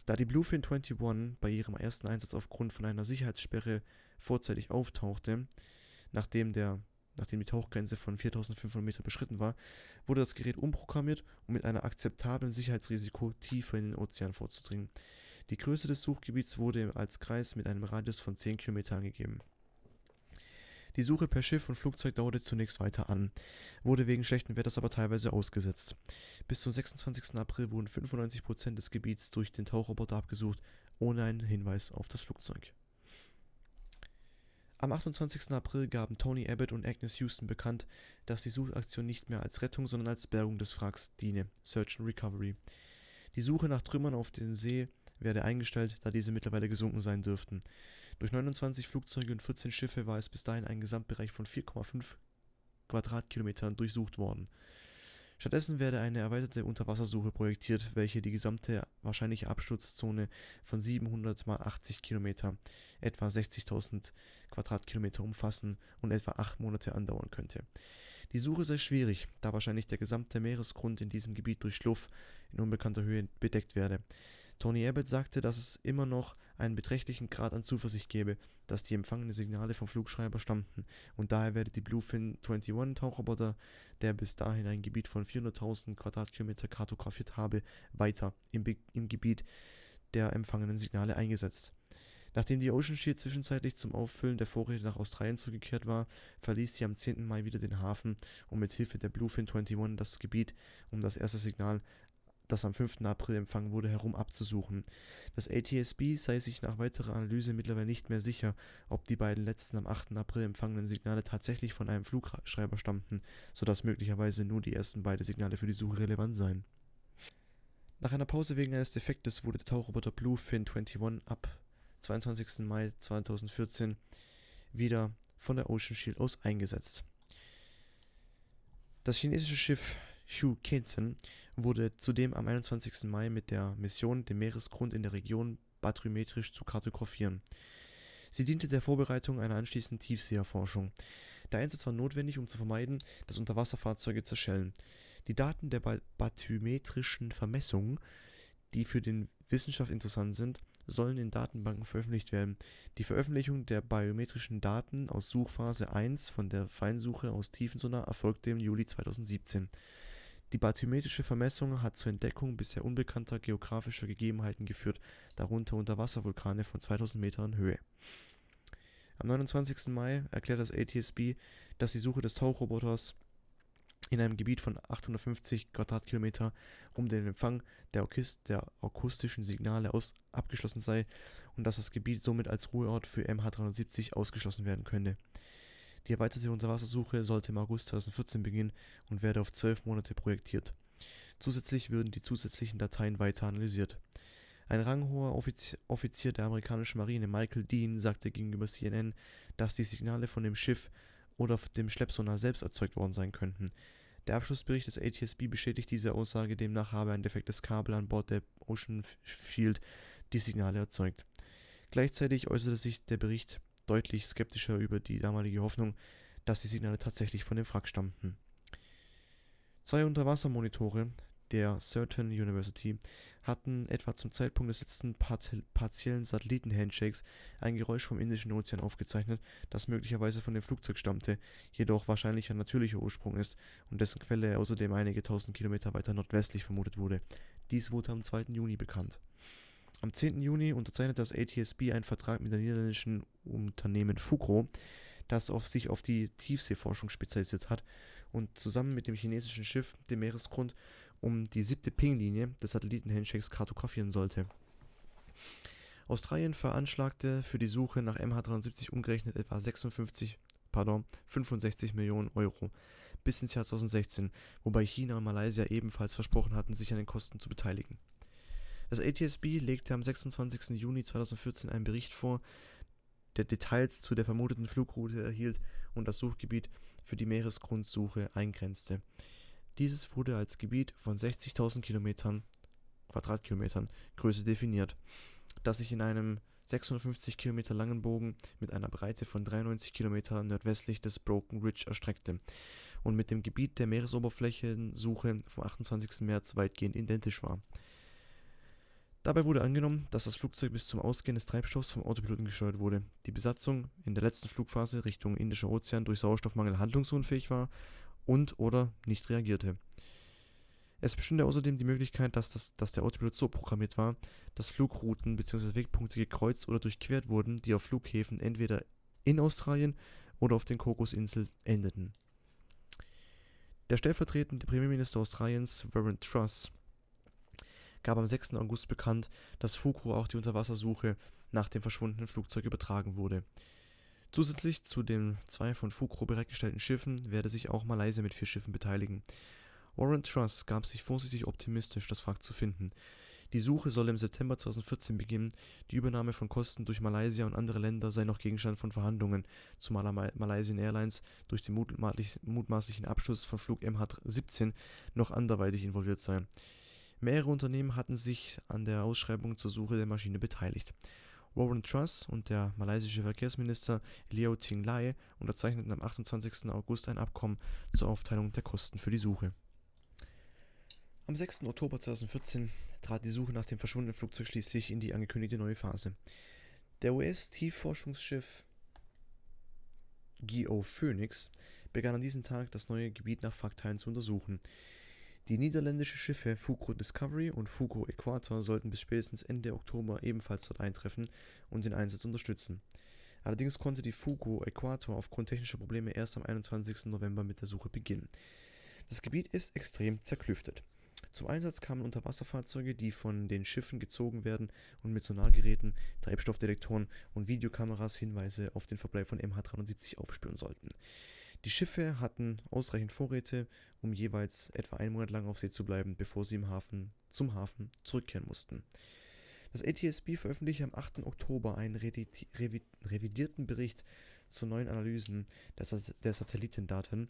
Da die Bluefin 21 bei ihrem ersten Einsatz aufgrund von einer Sicherheitssperre vorzeitig auftauchte, nachdem, der, nachdem die Tauchgrenze von 4500 Meter beschritten war, wurde das Gerät umprogrammiert, um mit einem akzeptablen Sicherheitsrisiko tiefer in den Ozean vorzudringen. Die Größe des Suchgebiets wurde als Kreis mit einem Radius von 10 Kilometern angegeben die Suche per Schiff und Flugzeug dauerte zunächst weiter an, wurde wegen schlechten Wetters aber teilweise ausgesetzt. Bis zum 26. April wurden 95 Prozent des Gebiets durch den Tauchroboter abgesucht, ohne einen Hinweis auf das Flugzeug. Am 28. April gaben Tony Abbott und Agnes Houston bekannt, dass die Suchaktion nicht mehr als Rettung, sondern als Bergung des Wracks diene, Search and Recovery. Die Suche nach Trümmern auf dem See werde eingestellt, da diese mittlerweile gesunken sein dürften. Durch 29 Flugzeuge und 14 Schiffe war es bis dahin ein Gesamtbereich von 4,5 Quadratkilometern durchsucht worden. Stattdessen werde eine erweiterte Unterwassersuche projektiert, welche die gesamte wahrscheinliche Absturzzone von 700 mal 80 Kilometer, etwa 60.000 Quadratkilometer umfassen und etwa acht Monate andauern könnte. Die Suche sei schwierig, da wahrscheinlich der gesamte Meeresgrund in diesem Gebiet durch Schluff in unbekannter Höhe bedeckt werde. Tony Abbott sagte, dass es immer noch einen beträchtlichen Grad an Zuversicht gebe, dass die empfangenen Signale vom Flugschreiber stammten und daher werde die Bluefin 21 Tauchroboter, der bis dahin ein Gebiet von 400.000 Quadratkilometer kartografiert habe, weiter im, im Gebiet der empfangenen Signale eingesetzt. Nachdem die Ocean Shield zwischenzeitlich zum Auffüllen der Vorräte nach Australien zurückgekehrt war, verließ sie am 10. Mai wieder den Hafen, um mit Hilfe der Bluefin 21 das Gebiet um das erste Signal das am 5. April empfangen wurde, herum abzusuchen. Das ATSB sei sich nach weiterer Analyse mittlerweile nicht mehr sicher, ob die beiden letzten am 8. April empfangenen Signale tatsächlich von einem Flugschreiber stammten, sodass möglicherweise nur die ersten beiden Signale für die Suche relevant seien. Nach einer Pause wegen eines Defektes wurde der Tauchroboter Bluefin 21 ab 22. Mai 2014 wieder von der Ocean Shield aus eingesetzt. Das chinesische Schiff Hugh Kenson wurde zudem am 21. Mai mit der Mission, den Meeresgrund in der Region bathymetrisch zu kartografieren. Sie diente der Vorbereitung einer anschließenden Tiefseeerforschung. Der Einsatz war notwendig, um zu vermeiden, dass Unterwasserfahrzeuge zerschellen. Die Daten der bathymetrischen Vermessungen, die für die Wissenschaft interessant sind, sollen in Datenbanken veröffentlicht werden. Die Veröffentlichung der biometrischen Daten aus Suchphase 1 von der Feinsuche aus Tiefensonar erfolgte im Juli 2017. Die bathymetrische Vermessung hat zur Entdeckung bisher unbekannter geografischer Gegebenheiten geführt, darunter Unterwasservulkane von 2000 Metern Höhe. Am 29. Mai erklärt das ATSB, dass die Suche des Tauchroboters in einem Gebiet von 850 Quadratkilometer um den Empfang der, der akustischen Signale aus abgeschlossen sei und dass das Gebiet somit als Ruheort für MH370 ausgeschlossen werden könne. Die erweiterte Unterwassersuche sollte im August 2014 beginnen und werde auf zwölf Monate projektiert. Zusätzlich würden die zusätzlichen Dateien weiter analysiert. Ein ranghoher Offizier, der amerikanischen Marine, Michael Dean, sagte gegenüber CNN, dass die Signale von dem Schiff oder dem Schleppsonar selbst erzeugt worden sein könnten. Der Abschlussbericht des ATSB bestätigt diese Aussage, demnach habe ein defektes Kabel an Bord der Ocean Shield die Signale erzeugt. Gleichzeitig äußerte sich der Bericht deutlich skeptischer über die damalige Hoffnung, dass die Signale tatsächlich von dem Wrack stammten. Zwei Unterwassermonitore der Certain University hatten etwa zum Zeitpunkt des letzten partiellen Satelliten-Handshakes ein Geräusch vom Indischen Ozean aufgezeichnet, das möglicherweise von dem Flugzeug stammte, jedoch wahrscheinlich ein natürlicher Ursprung ist und dessen Quelle außerdem einige tausend Kilometer weiter nordwestlich vermutet wurde. Dies wurde am 2. Juni bekannt. Am 10. Juni unterzeichnete das ATSB einen Vertrag mit dem niederländischen Unternehmen Fugro, das auf sich auf die Tiefseeforschung spezialisiert hat und zusammen mit dem chinesischen Schiff den Meeresgrund um die siebte Ping-Linie des Satelliten-Handshakes kartografieren sollte. Australien veranschlagte für die Suche nach MH370 umgerechnet etwa 56, pardon, 65 Millionen Euro bis ins Jahr 2016, wobei China und Malaysia ebenfalls versprochen hatten, sich an den Kosten zu beteiligen. Das ATSB legte am 26. Juni 2014 einen Bericht vor, der Details zu der vermuteten Flugroute erhielt und das Suchgebiet für die Meeresgrundsuche eingrenzte. Dieses wurde als Gebiet von 60.000 Kilometern, Quadratkilometern Größe definiert, das sich in einem 650 Kilometer langen Bogen mit einer Breite von 93 Kilometern nordwestlich des Broken Ridge erstreckte und mit dem Gebiet der Meeresoberflächensuche vom 28. März weitgehend identisch war. Dabei wurde angenommen, dass das Flugzeug bis zum Ausgehen des Treibstoffs vom Autopiloten gesteuert wurde, die Besatzung in der letzten Flugphase Richtung Indischer Ozean durch Sauerstoffmangel handlungsunfähig war und/oder nicht reagierte. Es bestünde außerdem die Möglichkeit, dass, das, dass der Autopilot so programmiert war, dass Flugrouten bzw. Wegpunkte gekreuzt oder durchquert wurden, die auf Flughäfen entweder in Australien oder auf den Kokosinseln endeten. Der stellvertretende Premierminister Australiens, Warren Truss, gab am 6. August bekannt, dass Fugro auch die Unterwassersuche nach dem verschwundenen Flugzeug übertragen wurde. Zusätzlich zu den zwei von Fugro bereitgestellten Schiffen werde sich auch Malaysia mit vier Schiffen beteiligen. Warren Truss gab sich vorsichtig optimistisch, das Wrack zu finden. Die Suche soll im September 2014 beginnen. Die Übernahme von Kosten durch Malaysia und andere Länder sei noch Gegenstand von Verhandlungen, zumal Malaysian Airlines durch den mutmaßlichen Abschuss von Flug MH17 noch anderweitig involviert sei. Mehrere Unternehmen hatten sich an der Ausschreibung zur Suche der Maschine beteiligt. Warren Truss und der malaysische Verkehrsminister Leo Ting Lai unterzeichneten am 28. August ein Abkommen zur Aufteilung der Kosten für die Suche. Am 6. Oktober 2014 trat die Suche nach dem verschwundenen Flugzeug schließlich in die angekündigte neue Phase. Der US-Tiefforschungsschiff GO Phoenix begann an diesem Tag das neue Gebiet nach Wrackteilen zu untersuchen. Die niederländischen Schiffe Fugro Discovery und Fugro Equator sollten bis spätestens Ende Oktober ebenfalls dort eintreffen und den Einsatz unterstützen. Allerdings konnte die Fugro Equator aufgrund technischer Probleme erst am 21. November mit der Suche beginnen. Das Gebiet ist extrem zerklüftet. Zum Einsatz kamen Unterwasserfahrzeuge, die von den Schiffen gezogen werden und mit Sonargeräten, Treibstoffdetektoren und Videokameras Hinweise auf den Verbleib von MH370 aufspüren sollten. Die Schiffe hatten ausreichend Vorräte, um jeweils etwa einen Monat lang auf See zu bleiben, bevor sie im Hafen, zum Hafen zurückkehren mussten. Das ATSB veröffentlichte am 8. Oktober einen revidierten Bericht zu neuen Analysen der Satellitendaten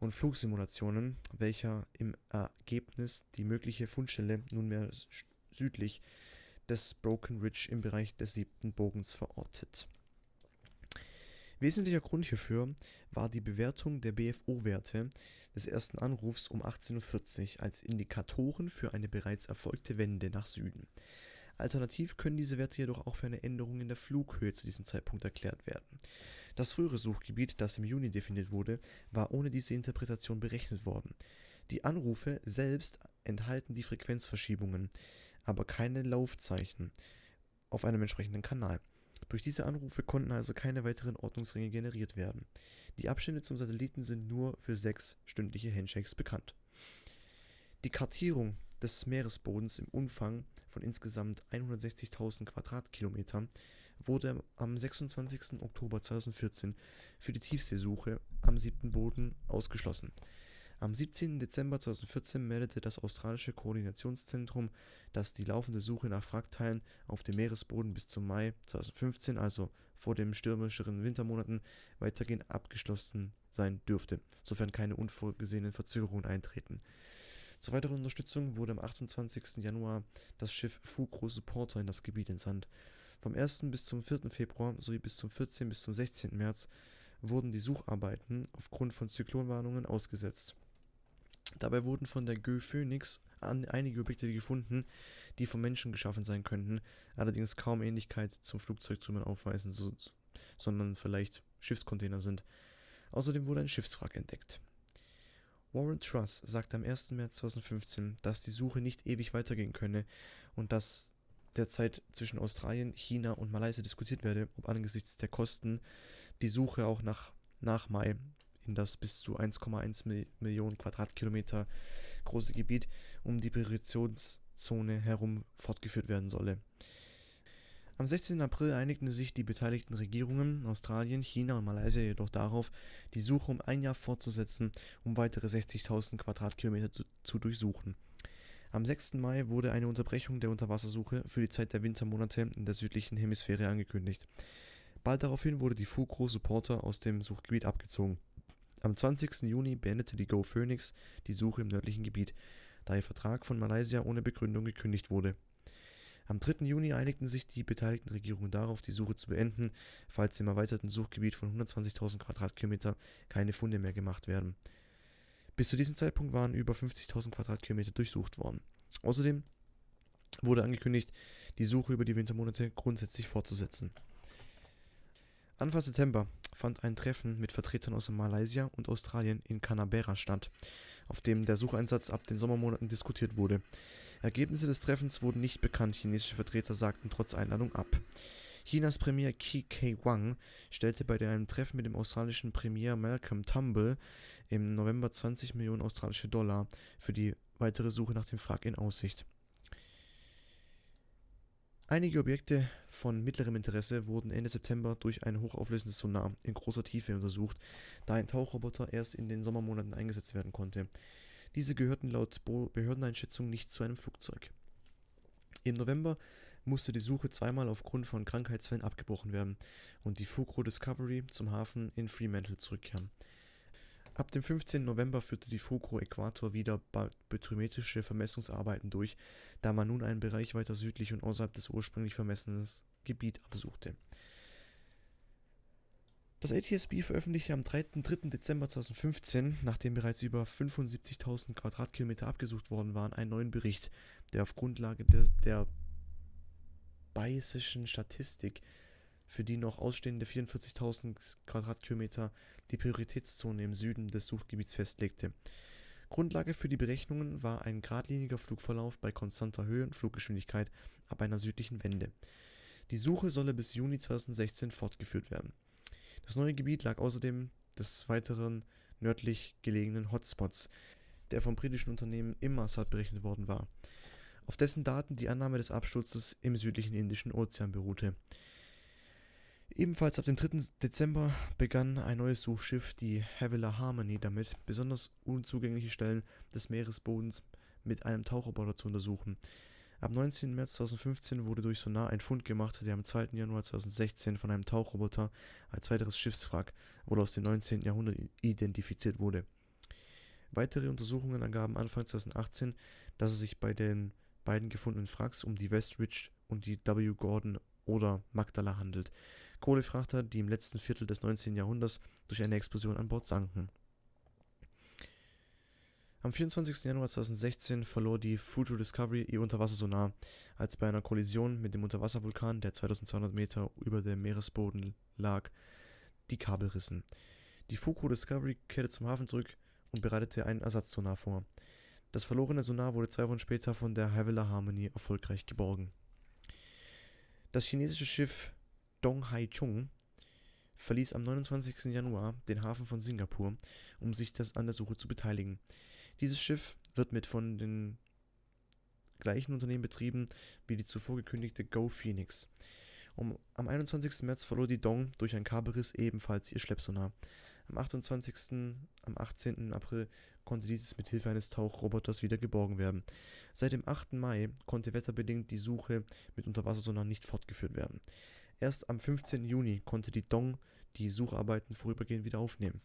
und Flugsimulationen, welcher im Ergebnis die mögliche Fundstelle nunmehr südlich des Broken Ridge im Bereich des siebten Bogens verortet. Wesentlicher Grund hierfür war die Bewertung der BFO-Werte des ersten Anrufs um 18.40 Uhr als Indikatoren für eine bereits erfolgte Wende nach Süden. Alternativ können diese Werte jedoch auch für eine Änderung in der Flughöhe zu diesem Zeitpunkt erklärt werden. Das frühere Suchgebiet, das im Juni definiert wurde, war ohne diese Interpretation berechnet worden. Die Anrufe selbst enthalten die Frequenzverschiebungen, aber keine Laufzeichen auf einem entsprechenden Kanal. Durch diese Anrufe konnten also keine weiteren Ordnungsringe generiert werden. Die Abstände zum Satelliten sind nur für sechs stündliche Handshakes bekannt. Die Kartierung des Meeresbodens im Umfang von insgesamt 160.000 Quadratkilometern wurde am 26. Oktober 2014 für die Tiefseesuche am siebten Boden ausgeschlossen. Am 17. Dezember 2014 meldete das australische Koordinationszentrum, dass die laufende Suche nach Wrackteilen auf dem Meeresboden bis zum Mai 2015, also vor den stürmischeren Wintermonaten, weitergehend abgeschlossen sein dürfte, sofern keine unvorgesehenen Verzögerungen eintreten. Zur weiteren Unterstützung wurde am 28. Januar das Schiff Fugro Supporter in das Gebiet entsandt. Vom 1. bis zum 4. Februar sowie bis zum 14. bis zum 16. März wurden die Sucharbeiten aufgrund von Zyklonwarnungen ausgesetzt. Dabei wurden von der Gö Phoenix einige Objekte gefunden, die vom Menschen geschaffen sein könnten, allerdings kaum Ähnlichkeit zum Flugzeugtrümmern aufweisen, so, sondern vielleicht Schiffscontainer sind. Außerdem wurde ein Schiffswrack entdeckt. Warren Truss sagte am 1. März 2015, dass die Suche nicht ewig weitergehen könne und dass derzeit zwischen Australien, China und Malaysia diskutiert werde, ob angesichts der Kosten die Suche auch nach, nach Mai in das bis zu 1,1 Millionen Quadratkilometer große Gebiet um die Prioritätszone herum fortgeführt werden solle. Am 16. April einigten sich die beteiligten Regierungen Australien, China und Malaysia jedoch darauf, die Suche um ein Jahr fortzusetzen, um weitere 60.000 Quadratkilometer zu, zu durchsuchen. Am 6. Mai wurde eine Unterbrechung der Unterwassersuche für die Zeit der Wintermonate in der südlichen Hemisphäre angekündigt. Bald daraufhin wurde die Fugro Supporter aus dem Suchgebiet abgezogen. Am 20. Juni beendete die Go Phoenix die Suche im nördlichen Gebiet, da ihr Vertrag von Malaysia ohne Begründung gekündigt wurde. Am 3. Juni einigten sich die beteiligten Regierungen darauf, die Suche zu beenden, falls im erweiterten Suchgebiet von 120.000 Quadratkilometer keine Funde mehr gemacht werden. Bis zu diesem Zeitpunkt waren über 50.000 Quadratkilometer durchsucht worden. Außerdem wurde angekündigt, die Suche über die Wintermonate grundsätzlich fortzusetzen. Anfang September fand ein Treffen mit Vertretern aus Malaysia und Australien in Canberra statt, auf dem der Sucheinsatz ab den Sommermonaten diskutiert wurde. Ergebnisse des Treffens wurden nicht bekannt, chinesische Vertreter sagten trotz Einladung ab. Chinas Premier Qi Kei Wang stellte bei einem Treffen mit dem australischen Premier Malcolm Turnbull im November 20 Millionen australische Dollar für die weitere Suche nach dem Wrack in Aussicht. Einige Objekte von mittlerem Interesse wurden Ende September durch ein hochauflösendes Sonar in großer Tiefe untersucht, da ein Tauchroboter erst in den Sommermonaten eingesetzt werden konnte. Diese gehörten laut Behördeneinschätzung nicht zu einem Flugzeug. Im November musste die Suche zweimal aufgrund von Krankheitsfällen abgebrochen werden und die Fugro Discovery zum Hafen in Fremantle zurückkehren. Ab dem 15. November führte die Fugro Äquator wieder bathymetrische Vermessungsarbeiten durch, da man nun einen Bereich weiter südlich und außerhalb des ursprünglich vermessenen Gebiet absuchte. Das ATSB veröffentlichte am 3. 3. Dezember 2015, nachdem bereits über 75.000 Quadratkilometer abgesucht worden waren, einen neuen Bericht, der auf Grundlage der, der bayesischen Statistik für die noch ausstehende 44.000 Quadratkilometer die Prioritätszone im Süden des Suchgebiets festlegte. Grundlage für die Berechnungen war ein geradliniger Flugverlauf bei konstanter Höhe und Fluggeschwindigkeit ab einer südlichen Wende. Die Suche solle bis Juni 2016 fortgeführt werden. Das neue Gebiet lag außerdem des weiteren nördlich gelegenen Hotspots, der vom britischen Unternehmen Inmarsat berechnet worden war, auf dessen Daten die Annahme des Absturzes im südlichen Indischen Ozean beruhte. Ebenfalls ab dem 3. Dezember begann ein neues Suchschiff, die Havila Harmony, damit, besonders unzugängliche Stellen des Meeresbodens mit einem Tauchroboter zu untersuchen. Am 19. März 2015 wurde durch Sonar ein Fund gemacht, der am 2. Januar 2016 von einem Tauchroboter als weiteres Schiffswrack oder aus dem 19. Jahrhundert identifiziert wurde. Weitere Untersuchungen ergaben Anfang 2018, dass es sich bei den beiden gefundenen Wracks um die Westridge und die W. Gordon oder Magdala handelt. Kohlefrachter, die im letzten Viertel des 19. Jahrhunderts durch eine Explosion an Bord sanken. Am 24. Januar 2016 verlor die Fuji Discovery ihr Unterwassersonar, als bei einer Kollision mit dem Unterwasservulkan, der 2200 Meter über dem Meeresboden lag, die Kabel rissen. Die Fuku Discovery kehrte zum Hafen zurück und bereitete einen Ersatzsonar vor. Das verlorene Sonar wurde zwei Wochen später von der Havila Harmony erfolgreich geborgen. Das chinesische Schiff Dong Hai Chung verließ am 29. Januar den Hafen von Singapur, um sich das an der Suche zu beteiligen. Dieses Schiff wird mit von den gleichen Unternehmen betrieben wie die zuvor gekündigte Go Phoenix. Um, am 21. März verlor die Dong durch ein Kabelriss ebenfalls ihr Schleppsonar. Am 28. am 18. April konnte dieses mit Hilfe eines Tauchroboters wieder geborgen werden. Seit dem 8. Mai konnte wetterbedingt die Suche mit Unterwassersonar nicht fortgeführt werden. Erst am 15. Juni konnte die Dong die Sucharbeiten vorübergehend wieder aufnehmen.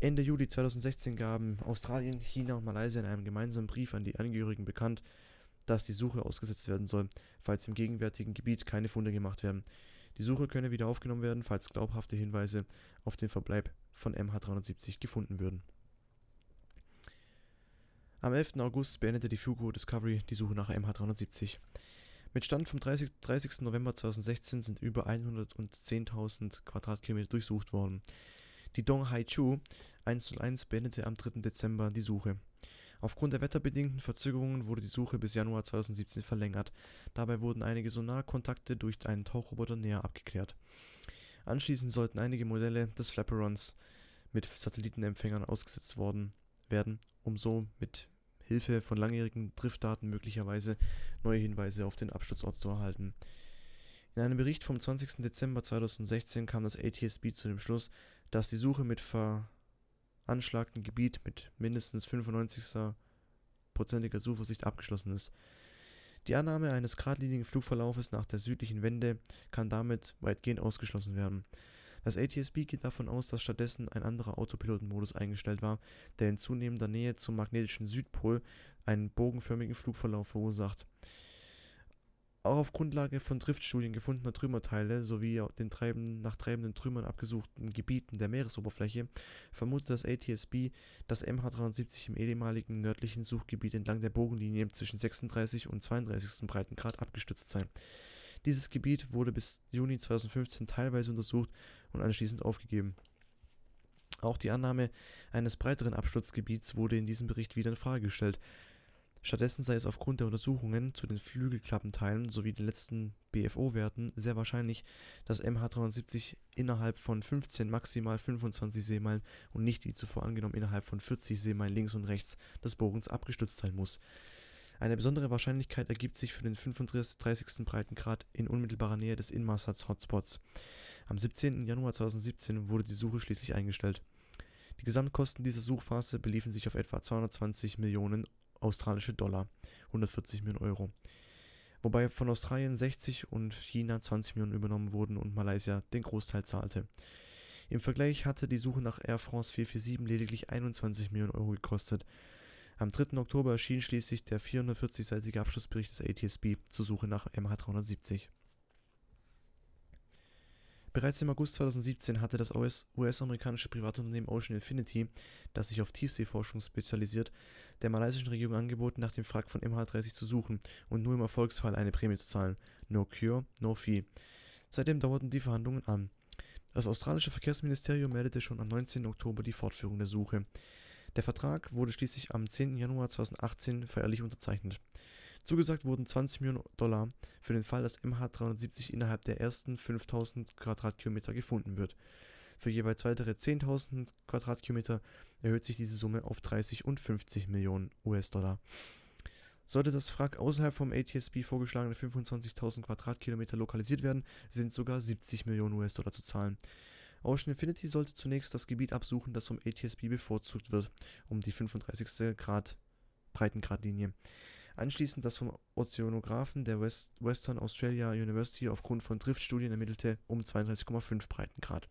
Ende Juli 2016 gaben Australien, China und Malaysia in einem gemeinsamen Brief an die Angehörigen bekannt, dass die Suche ausgesetzt werden soll, falls im gegenwärtigen Gebiet keine Funde gemacht werden. Die Suche könne wieder aufgenommen werden, falls glaubhafte Hinweise auf den Verbleib von MH370 gefunden würden. Am 11. August beendete die Fugo Discovery die Suche nach MH370. Mit Stand vom 30. 30. November 2016 sind über 110.000 Quadratkilometer durchsucht worden. Die Dong Haichu 101 beendete am 3. Dezember die Suche. Aufgrund der wetterbedingten Verzögerungen wurde die Suche bis Januar 2017 verlängert. Dabei wurden einige Sonarkontakte durch einen Tauchroboter näher abgeklärt. Anschließend sollten einige Modelle des Flapperons mit Satellitenempfängern ausgesetzt worden werden, um so mit Hilfe von langjährigen Driftdaten möglicherweise neue Hinweise auf den Absturzort zu erhalten. In einem Bericht vom 20. Dezember 2016 kam das ATSB zu dem Schluss, dass die Suche mit veranschlagtem Gebiet mit mindestens 95%iger Zuversicht abgeschlossen ist. Die Annahme eines geradlinigen Flugverlaufes nach der südlichen Wende kann damit weitgehend ausgeschlossen werden. Das ATSB geht davon aus, dass stattdessen ein anderer Autopilotenmodus eingestellt war, der in zunehmender Nähe zum magnetischen Südpol einen bogenförmigen Flugverlauf verursacht. Auch auf Grundlage von Driftstudien gefundener Trümmerteile sowie den treibenden, nach treibenden Trümmern abgesuchten Gebieten der Meeresoberfläche vermutet das ATSB, dass MH370 im ehemaligen nördlichen Suchgebiet entlang der Bogenlinie zwischen 36 und 32. Breitengrad abgestützt sei. Dieses Gebiet wurde bis Juni 2015 teilweise untersucht und anschließend aufgegeben. Auch die Annahme eines breiteren Absturzgebiets wurde in diesem Bericht wieder in Frage gestellt. Stattdessen sei es aufgrund der Untersuchungen zu den Flügelklappenteilen sowie den letzten BFO-Werten sehr wahrscheinlich, dass MH370 innerhalb von 15 maximal 25 Seemeilen und nicht wie zuvor angenommen innerhalb von 40 Seemeilen links und rechts des Bogens abgestützt sein muss. Eine besondere Wahrscheinlichkeit ergibt sich für den 35. Breitengrad in unmittelbarer Nähe des Inmarsat-Hotspots. Am 17. Januar 2017 wurde die Suche schließlich eingestellt. Die Gesamtkosten dieser Suchphase beliefen sich auf etwa 220 Millionen australische Dollar, 140 Millionen Euro. Wobei von Australien 60 und China 20 Millionen übernommen wurden und Malaysia den Großteil zahlte. Im Vergleich hatte die Suche nach Air France 447 lediglich 21 Millionen Euro gekostet. Am 3. Oktober erschien schließlich der 440-seitige Abschlussbericht des ATSB zur Suche nach MH370. Bereits im August 2017 hatte das US-amerikanische Privatunternehmen Ocean Infinity, das sich auf Tiefseeforschung spezialisiert, der malaysischen Regierung angeboten, nach dem Wrack von MH30 zu suchen und nur im Erfolgsfall eine Prämie zu zahlen. No cure, no fee. Seitdem dauerten die Verhandlungen an. Das australische Verkehrsministerium meldete schon am 19. Oktober die Fortführung der Suche. Der Vertrag wurde schließlich am 10. Januar 2018 feierlich unterzeichnet. Zugesagt wurden 20 Millionen Dollar für den Fall, dass MH370 innerhalb der ersten 5000 Quadratkilometer gefunden wird. Für jeweils weitere 10.000 Quadratkilometer erhöht sich diese Summe auf 30 und 50 Millionen US-Dollar. Sollte das Wrack außerhalb vom ATSB vorgeschlagene 25.000 Quadratkilometer lokalisiert werden, sind sogar 70 Millionen US-Dollar zu zahlen. Ocean Infinity sollte zunächst das Gebiet absuchen, das vom ATSB bevorzugt wird, um die 35. Grad Breitengradlinie. Anschließend das vom Ozeanographen der West Western Australia University aufgrund von Driftstudien ermittelte um 32,5 Breitengrad.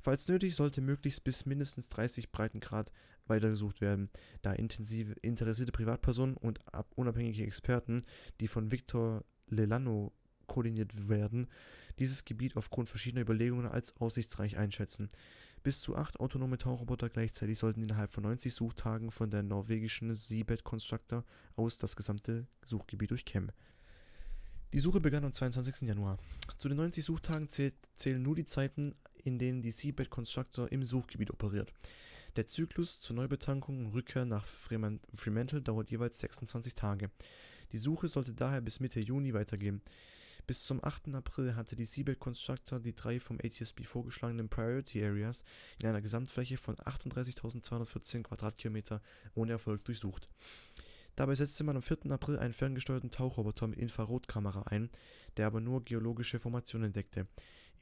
Falls nötig, sollte möglichst bis mindestens 30 Breitengrad weitergesucht werden, da intensive interessierte Privatpersonen und unabhängige Experten, die von Victor Lelano koordiniert werden, dieses Gebiet aufgrund verschiedener Überlegungen als aussichtsreich einschätzen. Bis zu acht autonome Tauchroboter gleichzeitig sollten innerhalb von 90 Suchtagen von der norwegischen Seabed Constructor aus das gesamte Suchgebiet durchkämmen. Die Suche begann am 22. Januar. Zu den 90 Suchtagen zählt, zählen nur die Zeiten, in denen die Seabed Constructor im Suchgebiet operiert. Der Zyklus zur Neubetankung und Rückkehr nach Fremantle dauert jeweils 26 Tage. Die Suche sollte daher bis Mitte Juni weitergehen. Bis zum 8. April hatte die Seabed Constructor die drei vom ATSB vorgeschlagenen Priority Areas in einer Gesamtfläche von 38.214 Quadratkilometer ohne Erfolg durchsucht. Dabei setzte man am 4. April einen ferngesteuerten Tauchroboter mit Infrarotkamera ein, der aber nur geologische Formationen entdeckte.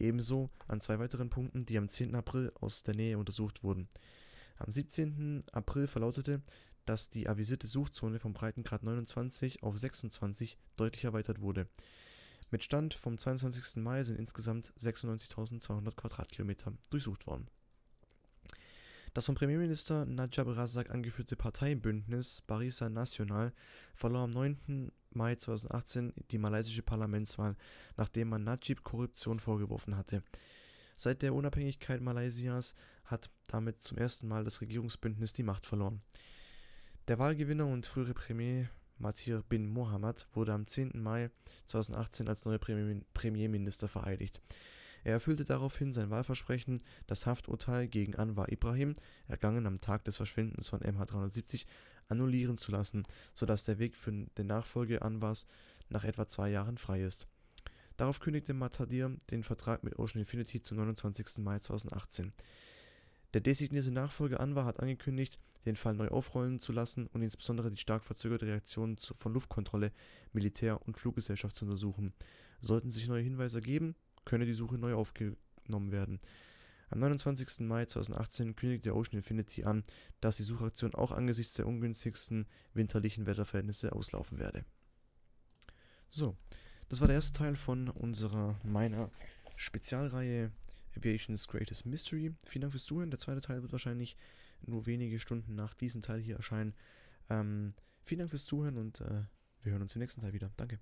Ebenso an zwei weiteren Punkten, die am 10. April aus der Nähe untersucht wurden. Am 17. April verlautete, dass die avisierte Suchzone vom Breitengrad 29 auf 26 deutlich erweitert wurde. Mit Stand vom 22. Mai sind insgesamt 96.200 Quadratkilometer durchsucht worden. Das von Premierminister Najib Razak angeführte Parteienbündnis Barisan Nasional verlor am 9. Mai 2018 die malaysische Parlamentswahl, nachdem man Najib Korruption vorgeworfen hatte. Seit der Unabhängigkeit Malaysias hat damit zum ersten Mal das Regierungsbündnis die Macht verloren. Der Wahlgewinner und frühere Premier Mathir bin Mohammed wurde am 10. Mai 2018 als neuer Premierminister vereidigt. Er erfüllte daraufhin sein Wahlversprechen, das Hafturteil gegen Anwar Ibrahim, ergangen am Tag des Verschwindens von MH370, annullieren zu lassen, sodass der Weg für den Nachfolger Anwars nach etwa zwei Jahren frei ist. Darauf kündigte Matadir den Vertrag mit Ocean Infinity zum 29. Mai 2018. Der designierte Nachfolger Anwar hat angekündigt, den Fall neu aufrollen zu lassen und insbesondere die stark verzögerte Reaktion von Luftkontrolle, Militär und Fluggesellschaft zu untersuchen. Sollten sich neue Hinweise ergeben, könne die Suche neu aufgenommen werden. Am 29. Mai 2018 kündigte Ocean Infinity an, dass die Suchaktion auch angesichts der ungünstigsten winterlichen Wetterverhältnisse auslaufen werde. So, das war der erste Teil von unserer, meiner Spezialreihe Aviation's Greatest Mystery. Vielen Dank fürs Zuhören. Der zweite Teil wird wahrscheinlich nur wenige Stunden nach diesem Teil hier erscheinen. Ähm, vielen Dank fürs Zuhören und äh, wir hören uns im nächsten Teil wieder. Danke.